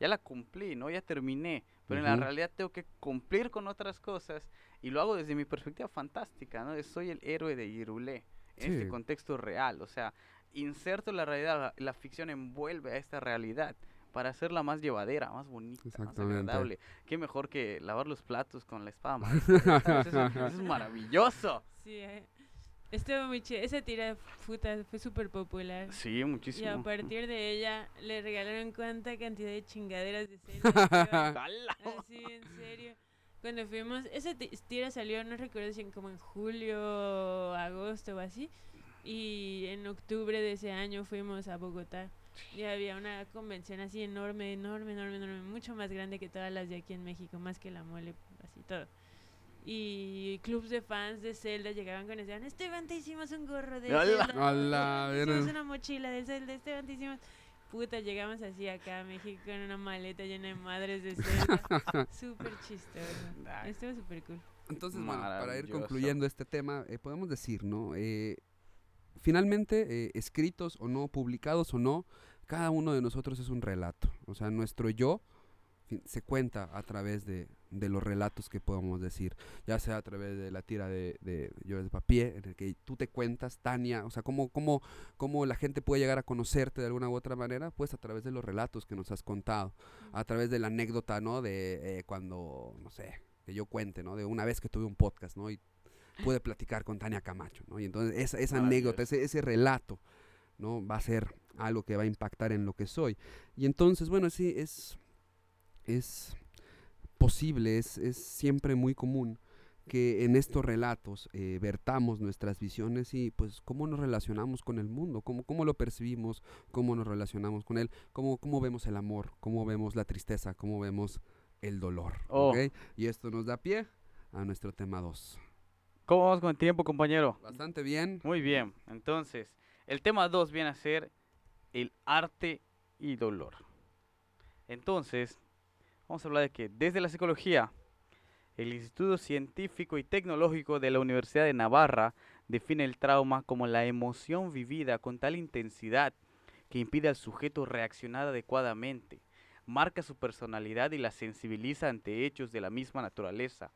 ya la cumplí, ¿no? Ya terminé, pero en la realidad tengo que cumplir con otras cosas y lo hago desde mi perspectiva fantástica, ¿no? Soy el héroe de Irulé en este Sí. contexto real, o sea, inserto la realidad, la ficción envuelve a esta realidad para hacerla más llevadera, más bonita, más agradable. Qué mejor que lavar los platos con la espada. Eso, eso es maravilloso. Sí, eh, estuvo muy chido. Esa tira puta fue súper popular. Sí, Y muchísimo. a partir de ella le regalaron cuánta cantidad de chingaderas de. ¡Hala! Así, en serio. Cuando fuimos, esa ti- tira salió, no recuerdo si en como en julio, agosto o así. Y en octubre de ese año fuimos a Bogotá. Y había una convención así enorme, enorme, enorme, enorme, mucho más grande que todas las de aquí en México, más que la mole, así todo. Y clubs de fans de Zelda llegaban con decían, Esteban, te hicimos un gorro de. Zelda, ¡Hala! te hicimos una mochila de Zelda, Esteban, te hicimos... Puta, llegamos así acá a México con una maleta llena de madres de Zelda. súper chistoso. Estuvo súper cool. Entonces, bueno, para ir concluyendo este tema, eh, podemos decir, ¿no? Eh, finalmente, eh, escritos o no, publicados o no, cada uno de nosotros es un relato. O sea, nuestro yo se cuenta a través de, de los relatos que podemos decir, ya sea a través de la tira de, de Yo de Papier, en el que tú te cuentas, Tania, o sea, cómo, cómo, cómo la gente puede llegar a conocerte de alguna u otra manera, pues a través de los relatos que nos has contado, a través de la anécdota, ¿no? De eh, cuando, no sé, que yo cuente, ¿no? De una vez que tuve un podcast, ¿no? Y pude platicar con Tania Camacho, ¿no? Y entonces esa, esa anécdota, ese, ese relato, ¿no? Va a ser algo que va a impactar en lo que soy. Y entonces, bueno, sí, es, es posible, es, es siempre muy común que en estos relatos eh, vertamos nuestras visiones y pues cómo nos relacionamos con el mundo, cómo, cómo lo percibimos, cómo nos relacionamos con él, cómo, cómo vemos el amor, cómo vemos la tristeza, cómo vemos el dolor. Oh. ¿ok? Y esto nos da pie a nuestro tema 2. ¿Cómo vamos con el tiempo, compañero? Bastante bien. Muy bien. Entonces, el tema 2 viene a ser el arte y dolor. Entonces, vamos a hablar de que desde la psicología, el Instituto Científico y Tecnológico de la Universidad de Navarra define el trauma como la emoción vivida con tal intensidad que impide al sujeto reaccionar adecuadamente, marca su personalidad y la sensibiliza ante hechos de la misma naturaleza.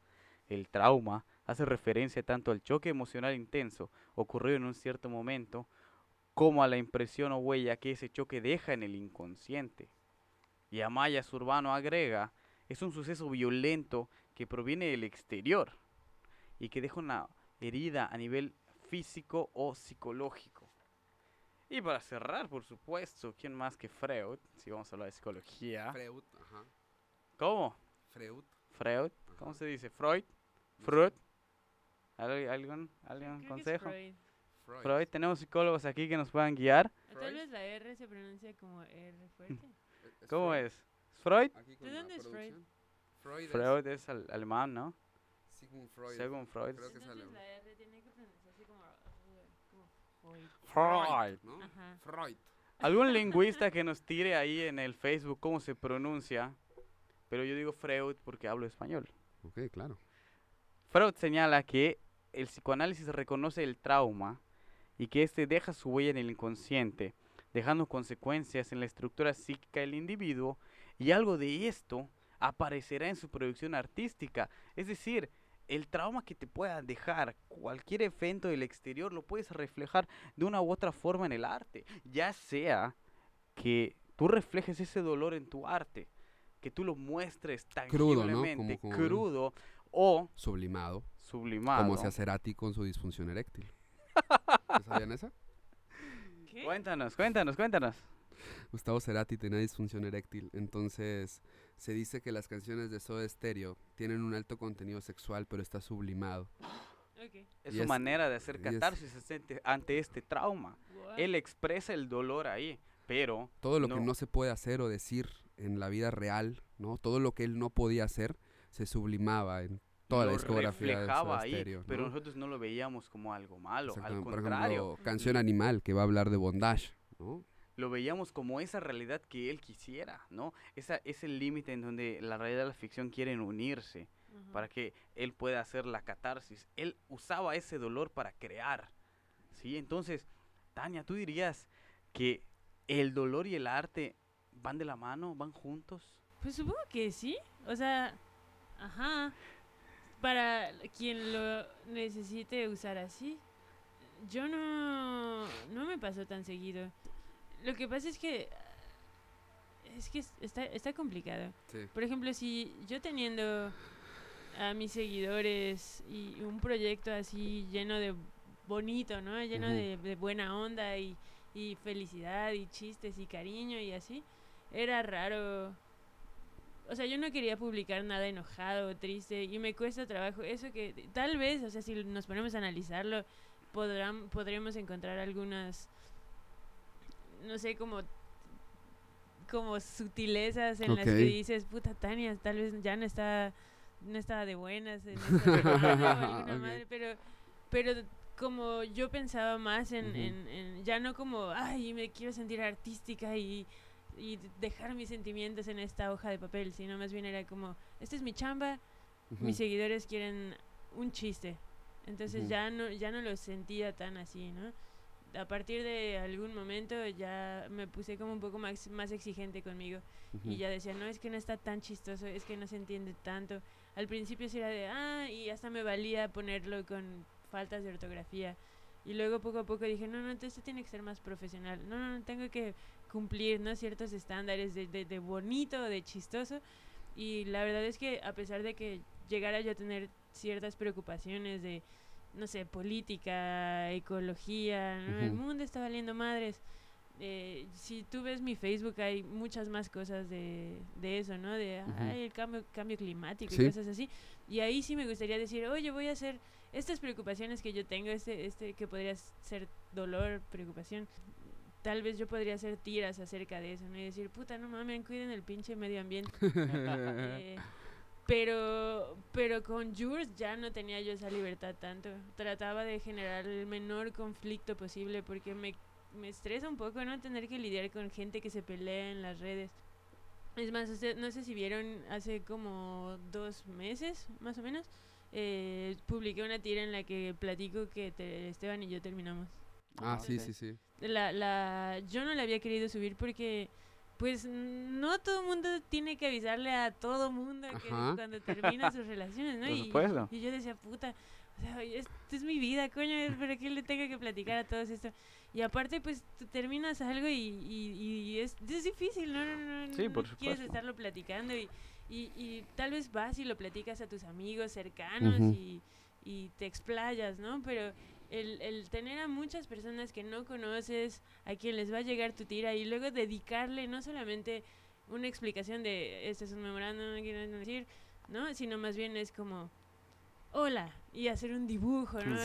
El trauma hace referencia tanto al choque emocional intenso ocurrido en un cierto momento, como a la impresión o huella que ese choque deja en el inconsciente. Y Amaya Zurbano agrega, es un suceso violento que proviene del exterior y que deja una herida a nivel físico o psicológico. Y para cerrar, por supuesto, ¿quién más que Freud? Si vamos a hablar de psicología. Freud, ajá. ¿Cómo? Freud. Freud. ¿Cómo Ajá. se dice? Freud. Freud. ¿Al- ¿Algún, algún Creo consejo? Freud. Freud. Freud, tenemos psicólogos aquí que nos puedan guiar. O Tal Freud. vez la R se pronuncia como R fuerte. ¿Es ¿Cómo Freud? es? ¿Freud? ¿De dónde es Freud? producción. Freud, es Freud es al- alemán, ¿no? Sigmund Freud. Según Freud. Creo que es alemán. la R tiene que pronunciarse como, como Freud. Freud. ¿no? Ajá. Freud. Algún lingüista que nos tire ahí en el Facebook cómo se pronuncia. Pero yo digo Freud porque hablo español. Ok, claro. Freud señala que el psicoanálisis reconoce el trauma y que éste deja su huella en el inconsciente, dejando consecuencias en la estructura psíquica del individuo y algo de esto aparecerá en su producción artística. Es decir, el trauma que te pueda dejar cualquier evento del exterior lo puedes reflejar de una u otra forma en el arte, ya sea que tú reflejes ese dolor en tu arte, que tú lo muestres Crudo, ¿no? tangiblemente, Como- como- crudo o Sublimado. Sublimado. Como se Cerati con su disfunción eréctil. ¿Sí ¿Sabían esa? ¿Qué? Cuéntanos, cuéntanos, cuéntanos. Gustavo Cerati tenía disfunción eréctil, entonces se dice que las canciones de Soda Stereo tienen un alto contenido sexual, pero está sublimado. Ok. Es Y su es- manera de hacer y es- catarsis ante- este trauma. What? Él expresa el dolor ahí, pero Todo lo que No. no se puede hacer o decir en la vida real, ¿no? Todo lo que él no podía hacer se sublimaba en toda la lo discografía de Soda ahí, Stereo, pero ¿no? nosotros no lo veíamos como algo malo, al Exactamente. Por contrario, ejemplo, Canción Animal, que va a hablar de bondage, ¿no? lo veíamos como esa realidad que él quisiera, ¿no? Esa, es el límite en donde la realidad y la ficción quieren unirse Ajá. para que él pueda hacer la catarsis. Él usaba ese dolor para crear, ¿sí? Entonces, Tania, ¿tú dirías que el dolor y el arte van de la mano, van juntos? Pues supongo que sí. O sea, ajá. Para quien lo necesite usar así. Yo no, no me pasó tan seguido. Lo que pasa es que es que es- está, está complicado. Sí. Por ejemplo, si yo teniendo a mis seguidores y un proyecto así lleno de bonito, ¿no? Lleno Ujú. de, de buena onda y, y felicidad y chistes y cariño y así, era raro o sea, yo no quería publicar nada enojado o triste y me cuesta trabajo. Eso que tal vez, o sea, si nos ponemos a analizarlo, podrán, podremos encontrar algunas, no sé, como como sutilezas en las que dices, puta Tania, tal vez ya no está no estaba de buenas en pero pero como yo pensaba más en, en, ya no como, ay, me quiero sentir artística y, y, dejar mis sentimientos en esta hoja de papel, sino más bien era como, esta es mi chamba, mis seguidores quieren un chiste. Entonces ya no ya no lo sentía tan así, ¿no? A partir de algún momento ya me puse como un poco más, más exigente conmigo y ya decía, no, es que no está tan chistoso, es que no se entiende tanto. Al principio sí era de, ah, y hasta me valía ponerlo con faltas de ortografía. Y luego poco a poco dije, no, no, esto tiene que ser más profesional. No, no, no, tengo que cumplir ¿no? ciertos estándares de, de, de bonito, de chistoso. Y la verdad es que a pesar de que llegara yo a tener ciertas preocupaciones de, no sé, política, ecología, el mundo está valiendo madres. Eh, si tú ves mi Facebook hay muchas más cosas de, de eso, ¿no? De el cambio, cambio climático y cosas así. Y ahí sí me gustaría decir, oye, voy a hacer estas preocupaciones que yo tengo, este, este que podría ser dolor, preocupación, tal vez yo podría hacer tiras acerca de eso, ¿no? Y decir, puta, no mames, cuiden el pinche medio ambiente. Eh, pero, pero con Jules ya no tenía yo esa libertad tanto. Trataba de generar el menor conflicto posible porque me, me estresa un poco, ¿no? Tener que lidiar con gente que se pelea en las redes. Es más, no sé si vieron hace como dos meses, más o menos, eh, publiqué una tira en la que platico que Esteban y yo terminamos. Ah, sí, sí, sí. La, la, yo no la había querido subir porque, pues, no todo el mundo tiene que avisarle a todo mundo que cuando termina sus relaciones, ¿no? y, y, yo decía, puta, o sea, esto es mi vida, coño, ¿para qué le tengo que platicar a todos esto? Y aparte, pues, tú terminas algo y, y, es, es, difícil, ¿no? no, no, sí, por quieres estarlo platicando y y, y tal vez vas y lo platicas a tus amigos cercanos y, y, te explayas, ¿no? Pero el, el, tener a muchas personas que no conoces, a quien les va a llegar tu tira y luego dedicarle no solamente una explicación de este es un memorándum, no quiero decir, ¿no? Sino más bien es como, hola, y hacer un dibujo, ¿no?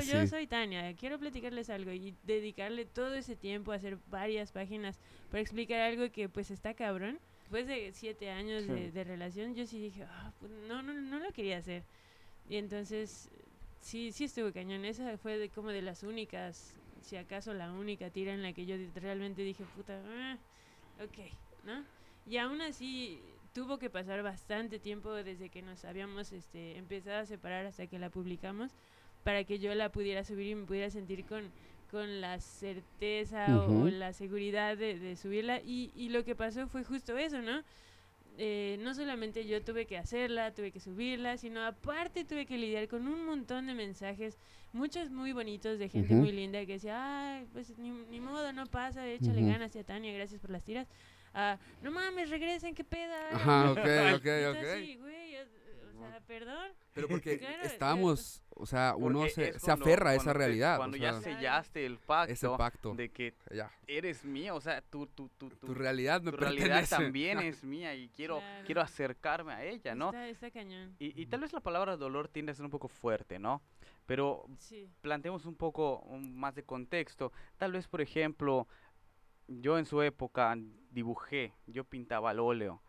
Yo soy Tania, quiero platicarles algo y dedicarle todo ese tiempo a hacer varias páginas para explicar algo que pues está cabrón después de siete años de, relación, yo sí dije, ah, pues, no, no, no lo quería hacer. Y entonces, sí, sí estuvo cañón. Esa fue como de las únicas, si acaso la única tira en la que yo realmente dije, puta, ah, ok, ¿no? Y aún así tuvo que pasar bastante tiempo desde que nos habíamos este, empezado a separar hasta que la publicamos para que yo la pudiera subir y me pudiera sentir con con la certeza o, la seguridad de, subirla. Y, y, lo que pasó fue justo eso, ¿no? Eh, no solamente yo tuve que hacerla, tuve que subirla, sino aparte tuve que lidiar con un montón de mensajes, muchos muy bonitos de gente muy linda que decía, ay, pues ni, ni modo, no pasa, échale ganas a Tania, gracias por las tiras. Ah, no mames, regresen, qué peda. Ajá, ok, ok, ok. Sí, güey, perdón. Pero porque estamos, o sea, uno se, se, aferra a esa realidad. Cuando ya sellaste el pacto, de que ya. eres mía, o sea, tu, tu, tu, tu realidad me tu realidad también es mía y quiero, quiero acercarme a ella, ¿no? Está, cañón. Y, y, tal vez la palabra dolor tiende a ser un poco fuerte, ¿no? Pero planteemos un poco más de contexto. Tal vez, por ejemplo, yo en su época dibujé, yo pintaba al óleo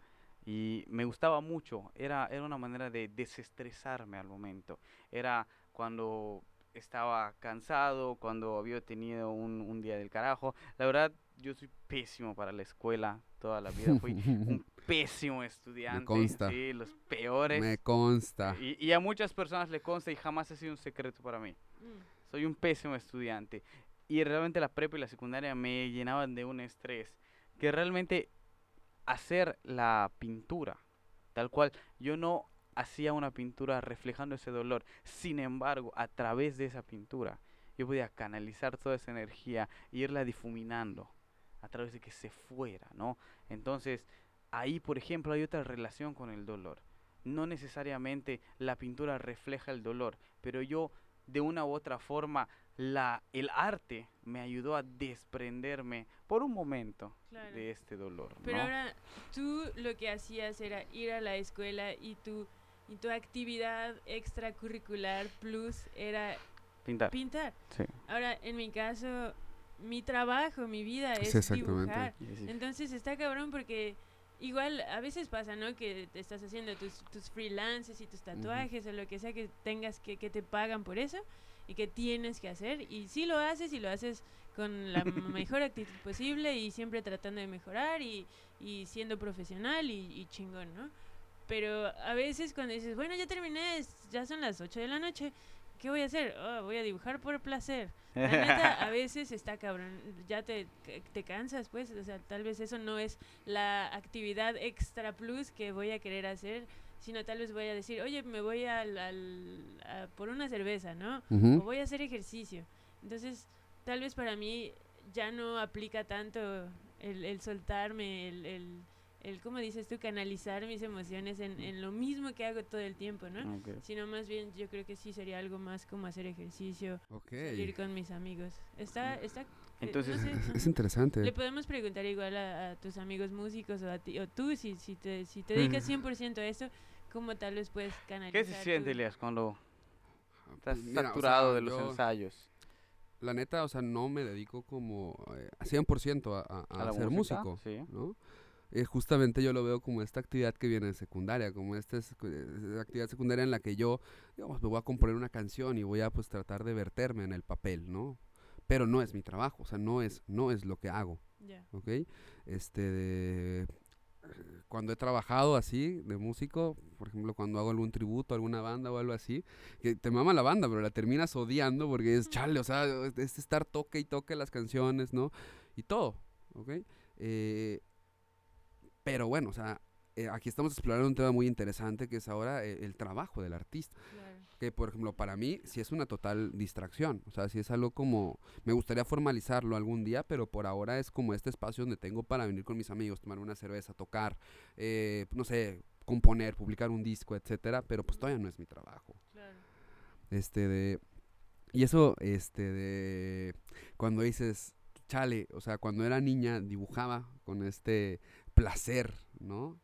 y me gustaba mucho, era, era una manera de desestresarme al momento, era cuando estaba cansado, cuando había tenido un, un, día del carajo. La verdad, yo soy pésimo para la escuela, toda la vida fui un pésimo estudiante. Me consta. Sí, los peores. Me consta. Y, y, a muchas personas le consta y jamás ha sido un secreto para mí. Mm. Soy un pésimo estudiante. Y realmente la prepa y la secundaria me llenaban de un estrés que realmente hacer la pintura, tal cual yo no hacía una pintura reflejando ese dolor, sin embargo, a través de esa pintura, yo podía canalizar toda esa energía e irla difuminando a través de que se fuera, ¿no? Entonces, ahí, por ejemplo, hay otra relación con el dolor. No necesariamente la pintura refleja el dolor, pero yo de una u otra forma la, el arte me ayudó a desprenderme por un momento Claro. de este dolor. Pero ¿no? ahora tú lo que hacías era ir a la escuela y tu, y tu actividad extracurricular plus era Pintar. pintar. Sí. Ahora, en mi caso, mi trabajo, mi vida es exactamente. dibujar. Sí, sí. Entonces está cabrón porque igual a veces pasa, ¿no? Que te estás haciendo tus, tus freelances y tus tatuajes o lo que sea que tengas que, que te pagan por eso y que tienes que hacer. Y sí lo haces y lo haces con la mejor actitud posible y siempre tratando de mejorar y, y siendo profesional y, y chingón, ¿no? Pero a veces cuando dices, bueno, ya terminé, ya son las 8 de la noche, ¿qué voy a hacer? "Oh, voy a dibujar por placer. La neta, a veces está cabrón, ya te, te cansas, pues, o sea, tal vez eso no es la actividad extra plus que voy a querer hacer, sino tal vez voy a decir, oye, me voy al, al- a por una cerveza, ¿no? O voy a hacer ejercicio. Entonces, tal vez para mí ya no aplica tanto el, el soltarme, el, el, el, ¿cómo dices tú? Canalizar mis emociones en, en lo mismo que hago todo el tiempo, ¿no? Sino más bien yo creo que sí sería algo más como hacer ejercicio, Ok. salir con mis amigos. Está, está, Entonces- no sé, Es, interesante. Le podemos preguntar igual a, a tus amigos músicos o a ti, o tú, si, si, te, si te dedicas 100% a eso, ¿cómo tal vez puedes canalizar? ¿Qué se siente, Elias, cuando estás Pues o saturado sea, de los yo- ensayos? La neta, o sea, no me dedico como eh, a 100% a, a, a ¿A ser música? músico, Sí. ¿no? Eh, justamente yo lo veo como esta actividad que viene de secundaria, como esta es- eh, actividad secundaria en la que yo, digamos, me voy a componer una canción y voy a pues tratar de verterme en el papel, ¿no? Pero no es mi trabajo, o sea, no es, no es lo que hago, Ya. ¿ok? Este, de- cuando he trabajado así, de músico, por ejemplo, cuando hago algún tributo a alguna banda o algo así, que te mama la banda, pero la terminas odiando porque es chale, o sea, es estar toque y toque las canciones, ¿no? Y todo, ¿ok? Eh, pero bueno, o sea, eh, aquí estamos explorando un tema muy interesante que es ahora eh, el trabajo del artista. Que por ejemplo para mí sí es una total distracción, o sea, sí es algo como, me gustaría formalizarlo algún día, pero por ahora es como este espacio donde tengo para venir con mis amigos, tomar una cerveza, tocar, eh, no sé, componer, publicar un disco, etcétera, pero pues todavía no es mi trabajo. Claro. Este de, y eso, este de, cuando dices, chale, o sea, cuando era niña dibujaba con este placer, ¿no?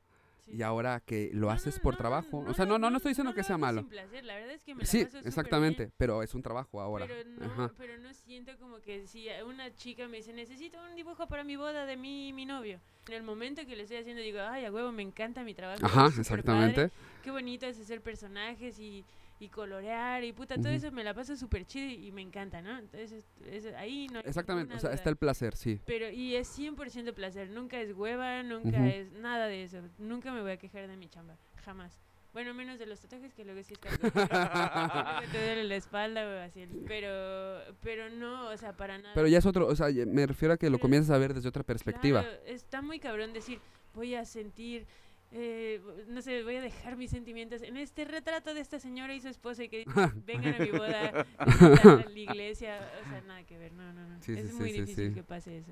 Sí, Y ahora que lo No, haces no, por no, trabajo, o sea, no, no, no estoy diciendo que sea malo. sin placer, La verdad es que me la Sí, paso exactamente, bien, pero es un trabajo ahora. Pero no, Ajá. pero no siento como que si una chica me dice, necesito un dibujo para mi boda de mí y mi novio. En el momento que lo estoy haciendo digo, ay, a huevo, me encanta mi trabajo. Ajá, exactamente. padre, Qué bonito es hacer personajes y, y colorear y puta, todo eso me la paso súper chido y me encanta, ¿no? Entonces, es- es- ahí no hay Exactamente, o sea, duda. está el placer, sí. Pero, y es 100% placer, nunca es hueva, nunca es nada de eso. Nunca me voy a quejar de mi chamba, jamás. Bueno, menos de los tatuajes, que luego sí es que te duele la espalda o así. Pero, pero no, o sea, para nada. Pero ya es otro, o sea, me refiero a que lo comienzas a ver desde otra perspectiva. Claro, está muy cabrón decir, voy a sentir, eh, no sé, voy a dejar mis sentimientos en este retrato de esta señora y su esposa y que vengan a mi boda, está la iglesia, o sea, nada que ver, no, no, no. Sí, es sí, muy sí, difícil que pase eso.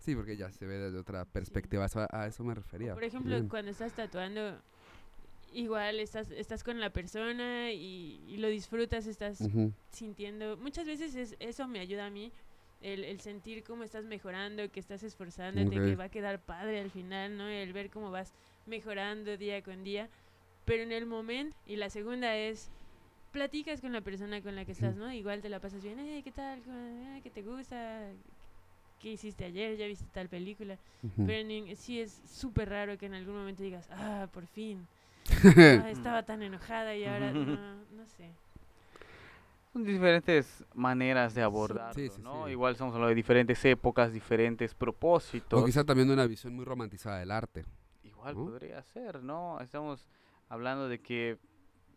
Sí, porque ya se ve desde otra perspectiva, a eso me refería. Por ejemplo, Bien. cuando estás tatuando, igual estás, estás con la persona y, y lo disfrutas, estás sintiendo. Muchas veces es, eso me ayuda a mí, el, el sentir cómo estás mejorando, que estás esforzándote, que va a quedar padre al final, ¿no? El ver cómo vas mejorando día con día. Pero en el momento, y la segunda es, platicas con la persona con la que estás, ¿no? Igual te la pasas bien, "Eh, ¿qué tal? ¿Cómo- eh, ¿Qué te gusta? ¿Qué hiciste ayer? ¿Ya viste tal película? Pero en- sí es súper raro que en algún momento digas, ah, por fin. Ah, estaba tan enojada y ahora no, no sé. Son diferentes maneras de abordarlo, Sí, sí, ¿no? sí. Igual estamos hablando de diferentes épocas, diferentes propósitos. O quizá también de una visión muy romantizada del arte. Igual podría ser, ¿no? Estamos hablando de que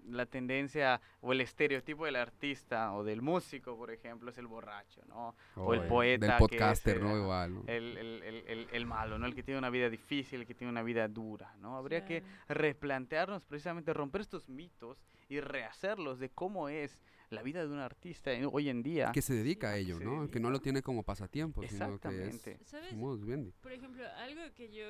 la tendencia o el estereotipo del artista o del músico, por ejemplo, es el borracho, ¿no? O el poeta Del que es, podcaster, ¿no? Igual, ¿no? El, el- el- el- el malo, ¿no? El que tiene una vida difícil, el que tiene una vida dura, ¿no? Habría que replantearnos precisamente, romper estos mitos y rehacerlos de cómo es la vida de un artista en- hoy en día. Que se dedica a que ello, ¿no? Que no lo tiene como pasatiempo, sino que Exactamente. es ¿Sabes? modus vivendi. Por ejemplo, algo que yo,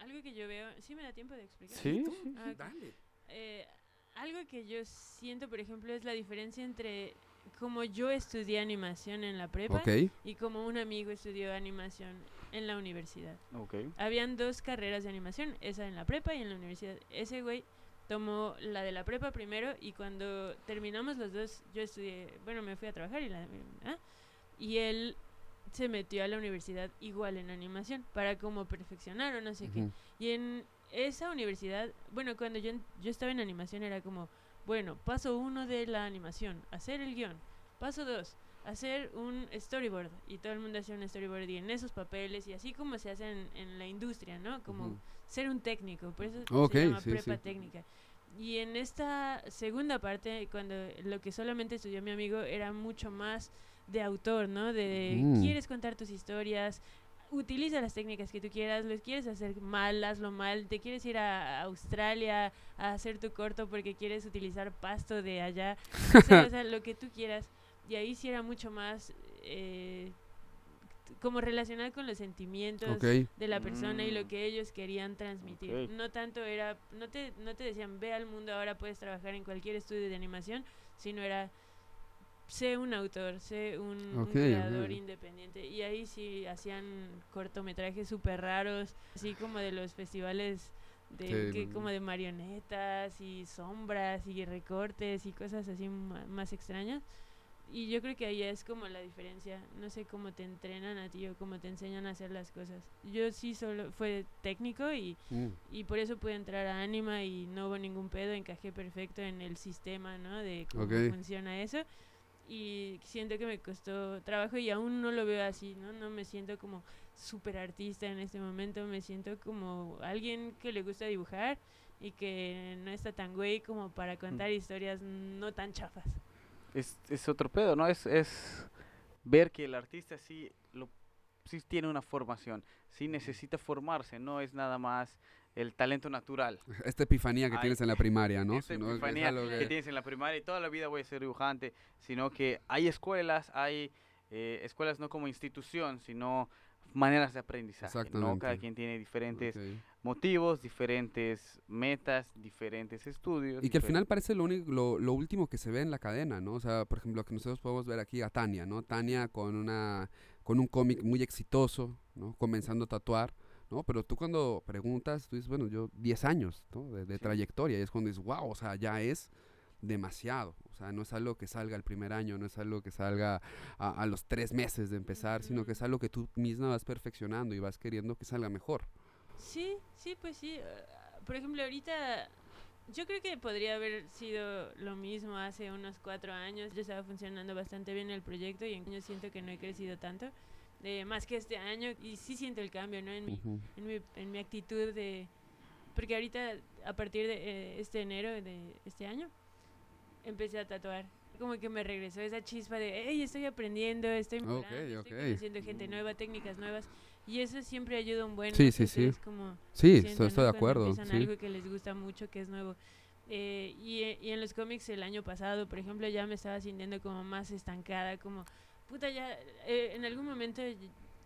algo que yo veo, ¿sí me da tiempo de explicar? Sí, Ah, ok. Eh, algo que yo siento, por ejemplo, es la diferencia entre como yo estudié animación en la prepa Ok. y como un amigo estudió animación en la universidad. Ok. Habían dos carreras de animación, esa en la prepa y en la universidad. Ese güey tomó la de la prepa primero y cuando terminamos los dos, yo estudié, bueno, me fui a trabajar y, la, y él se metió a la universidad igual en animación para como perfeccionar o no sé qué. Y en esa universidad, bueno, cuando yo, yo estaba en animación era como, bueno, paso uno de la animación, hacer el guion. Paso dos, hacer un storyboard. Y todo el mundo hacía un storyboard y en esos papeles y así como se hace en, en la industria, ¿no? Como. Ser un técnico, por eso Ok, se llama sí, prepa sí. técnica. Y en esta segunda parte, cuando lo que solamente estudió mi amigo era mucho más de autor, ¿no? De Mm. quieres contar tus historias, utiliza las técnicas que tú quieras, los quieres hacer mal, hazlo mal, te quieres ir a Australia a hacer tu corto porque quieres utilizar pasto de allá, o sea, lo que tú quieras. Y ahí sí era mucho más eh, como relacionado con los sentimientos de la persona y lo Mm. que ellos querían transmitir. No tanto era, no te, no te decían, ve al mundo, ahora puedes trabajar en cualquier estudio de animación, sino era, sé un autor, sé un, creador independiente. Y ahí sí hacían cortometrajes súper raros, así como de los festivales. De, Sí, que, como de marionetas y sombras y recortes y cosas así ma- más extrañas. Y yo creo que ahí es como la diferencia. No sé cómo te entrenan a ti o cómo te enseñan a hacer las cosas. Yo sí solo fue técnico y, Mm. y por eso pude entrar a Anima y no hubo ningún pedo. Encajé perfecto en el sistema, ¿no? De cómo funciona eso. Y siento que me costó trabajo y aún no lo veo así, ¿no? No me siento como súper artista en este momento. Me siento como alguien que le gusta dibujar y que no está tan güey como para contar historias no tan chafas. Es, es otro pedo, ¿no? Es, es ver que el artista sí, lo, sí tiene una formación, sí necesita formarse, no es nada más el talento natural. Esta epifanía que Ay, tienes en la primaria, ¿no? Esa Sino que es epifanía que que- tienes en la primaria y toda la vida voy a ser dibujante, sino que hay escuelas, hay eh, escuelas no como institución, sino maneras de aprendizaje. ¿no? Cada quien tiene diferentes. Motivos, diferentes metas, diferentes estudios. Y que al final parece lo, único, lo, lo último que se ve en la cadena, ¿no? O sea, por ejemplo, que nosotros podemos ver aquí a Tania, ¿no? Tania con una con un cómic muy exitoso, ¿no? Comenzando a tatuar, ¿no? Pero tú cuando preguntas, tú dices, bueno, yo 10 años, ¿no? De, de Sí. trayectoria, y es cuando dices, wow, o sea, ya es demasiado. O sea, no es algo que salga el primer año, no es algo que salga a, a los tres meses de empezar, sino que es algo que tú misma vas perfeccionando y vas queriendo que salga mejor. Sí, sí, pues sí. eh, Por ejemplo, ahorita yo creo que podría haber sido lo mismo hace unos cuatro años. Yo estaba funcionando bastante bien el proyecto y en años siento que no he crecido tanto, eh, más que este año. Y sí siento el cambio, ¿no? En mi, en mi, en mi actitud de... Porque ahorita, a partir de eh, este enero de este año, empecé a tatuar. Como que me regresó esa chispa de, hey, estoy aprendiendo, estoy mejorando, estoy conociendo gente nueva, técnicas nuevas. Y eso siempre ayuda un buen. Sí, sí, sí. ustedes cómo Sí, estoy, estoy de acuerdo. sí. algo que les gusta mucho, que es nuevo. Eh, y, eh, y en los cómics el año pasado, por ejemplo, ya me estaba sintiendo como más estancada, como, puta, ya, eh, en algún momento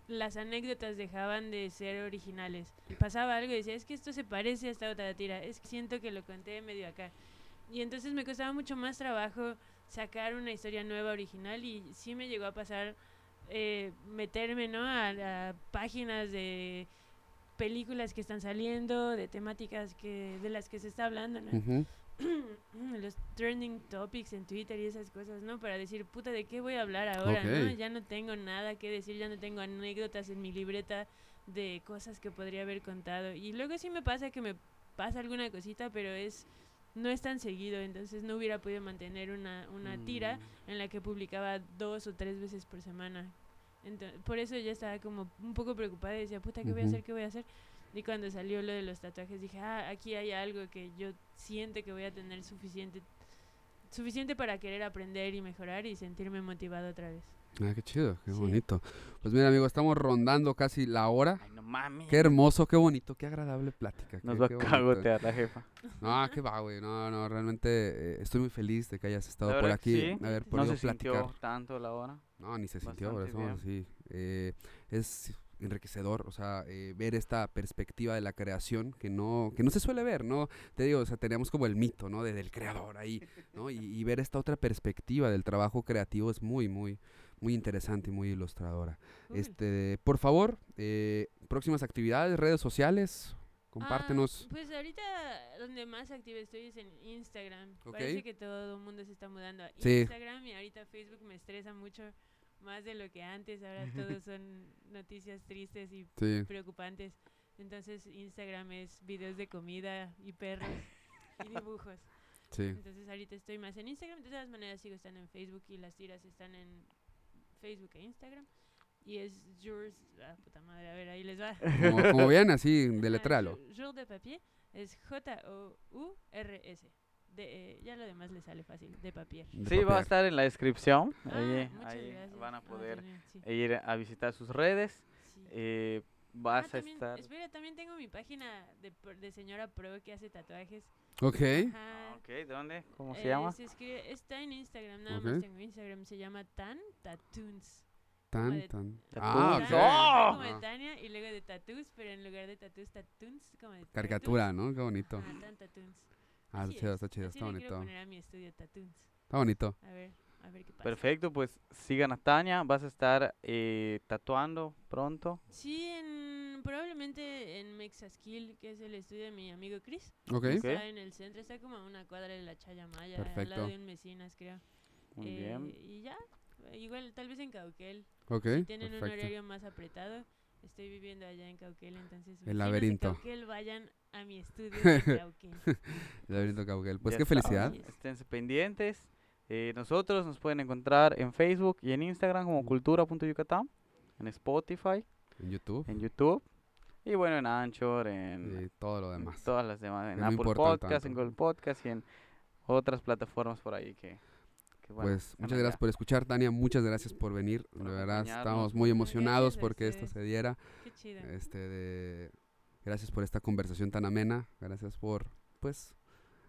las anécdotas dejaban de ser originales. Pasaba algo y decía, es que esto se parece a esta otra tira, es que siento que lo conté medio acá. Y entonces me costaba mucho más trabajo sacar una historia nueva, original, y sí me llegó a pasar eh, meterme, ¿no? A, a páginas de películas que están saliendo, de temáticas que de las que se está hablando, los trending topics en Twitter y esas cosas, ¿no? Para decir, puta, ¿de qué voy a hablar ahora, no? Ya no tengo nada que decir, ya no tengo anécdotas en mi libreta de cosas que podría haber contado. Y luego sí me pasa que me pasa alguna cosita, pero es no es tan seguido, entonces no hubiera podido mantener una, una tira Mm. en la que publicaba dos o tres veces por semana. Ento- por eso ya estaba como un poco preocupada y decía, puta, ¿qué voy a hacer? ¿Qué voy a hacer? Y cuando salió lo de los tatuajes dije, ah, aquí hay algo que yo siento que voy a tener suficiente suficiente para querer aprender y mejorar y sentirme motivado otra vez. Ah, qué chido, qué Sí. bonito. Pues mira, amigo, estamos rondando casi la hora. Ay, no mames. Qué hermoso, qué bonito, qué agradable plática. Nos qué- va a qué bonito. cagotear la jefa. No, qué va, güey. No, no, realmente eh, estoy muy feliz de que hayas estado por aquí, sí. haber No podido se sintió platicar. tanto la hora. No, ni se sintió, por eso, sí. Eh, es enriquecedor, o sea, eh, ver esta perspectiva de la creación que no, que no se suele ver, ¿no? Te digo, o sea, tenemos como el mito, ¿no? De, del creador ahí, ¿no? Y, y ver esta otra perspectiva del trabajo creativo es muy, muy, muy interesante y muy ilustradora. Cool. Este, por favor, eh, próximas actividades, redes sociales, compártenos. Ah, pues ahorita donde más activa estoy es en Instagram. Parece que todo el mundo se está mudando a Sí. Instagram y ahorita Facebook me estresa mucho más de lo que antes. Ahora todos son noticias tristes y Sí, preocupantes. Entonces Instagram es videos de comida y perros y dibujos. sí. Entonces ahorita estoy más en Instagram. De todas maneras sigo estando en Facebook y las tiras están en Facebook e Instagram. Y es Jules, ah, puta madre, a ver, ahí les va. Como, como bien, así, deletralo. Jules de papier es J-O-U-R-S. De, eh, ya lo demás le sale fácil, de papier. de Sí, va a estar en la descripción. Ah, ahí ahí van a Ah, poder mío, sí, ir a visitar sus redes. sí. Eh, Ah, vas a también- estar... Espera, también tengo mi página de, de señora pro que hace tatuajes. Ok, Ajá. Ok, ¿dónde? ¿Cómo se Eh, llama? se escribe- está en Instagram, nada Ok. más tengo Instagram. Se llama Tan Tattoons. tan, de- tan. Tattoos. Ah, Tan, ok. ¡Oh! como de Ah, Tania y luego de tattoos, pero en lugar de tattoos, tattoons, como de Caricatura, ¿no? Qué bonito. tattoos. Ah, Tan Tattoons. Ah, Así está chido, es, está chido, así está bonito. poner a mi estudio Tattoons. Está bonito. A ver, a ver qué pasa. Perfecto, pues sigan a Tania. Vas a estar eh, tatuando pronto. Sí, en, probablemente en Mexaskill, que es el estudio de mi amigo Chris. Ok, Está en el centro, está como a una cuadra de la Chaya Maya, al Perfecto. lado de un Mesinas, creo. Muy Eh, bien. Y ya, igual tal vez en Cauquel. ok, si tienen un perfecto. horario más apretado. Estoy viviendo allá en Cauquel, entonces de laberinto. Cauquel vayan a mi estudio de Cauquel. El laberinto Cauquel. Pues Ya qué felicidad. Yes. Esténse pendientes. Eh, nosotros nos pueden encontrar en Facebook y en Instagram como cultura.yucatán, en Spotify, En YouTube en YouTube y bueno, en Anchor, en y todo lo demás. todas las demás, en no Apple Podcast, en. Google Podcast y en otras plataformas por ahí que, que, bueno, Pues muchas gracias por escuchar, Tania. Muchas gracias por venir. Por De verdad, estamos muy emocionados gracias a porque esto se diera. Qué chido. Este, de, gracias por esta conversación tan amena. Gracias por, pues,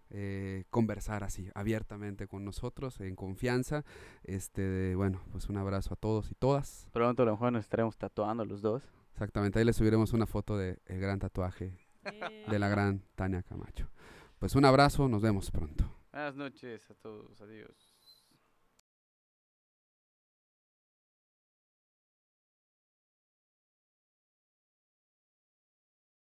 eh, conversar así, abiertamente con nosotros, en confianza. Este, de, bueno, pues un abrazo a todos y todas. Pronto a lo mejor nos estaremos tatuando los dos. Exactamente, ahí les subiremos una foto de el gran tatuaje de la gran Tania Camacho. Pues un abrazo, nos vemos pronto. Buenas noches a todos, adiós.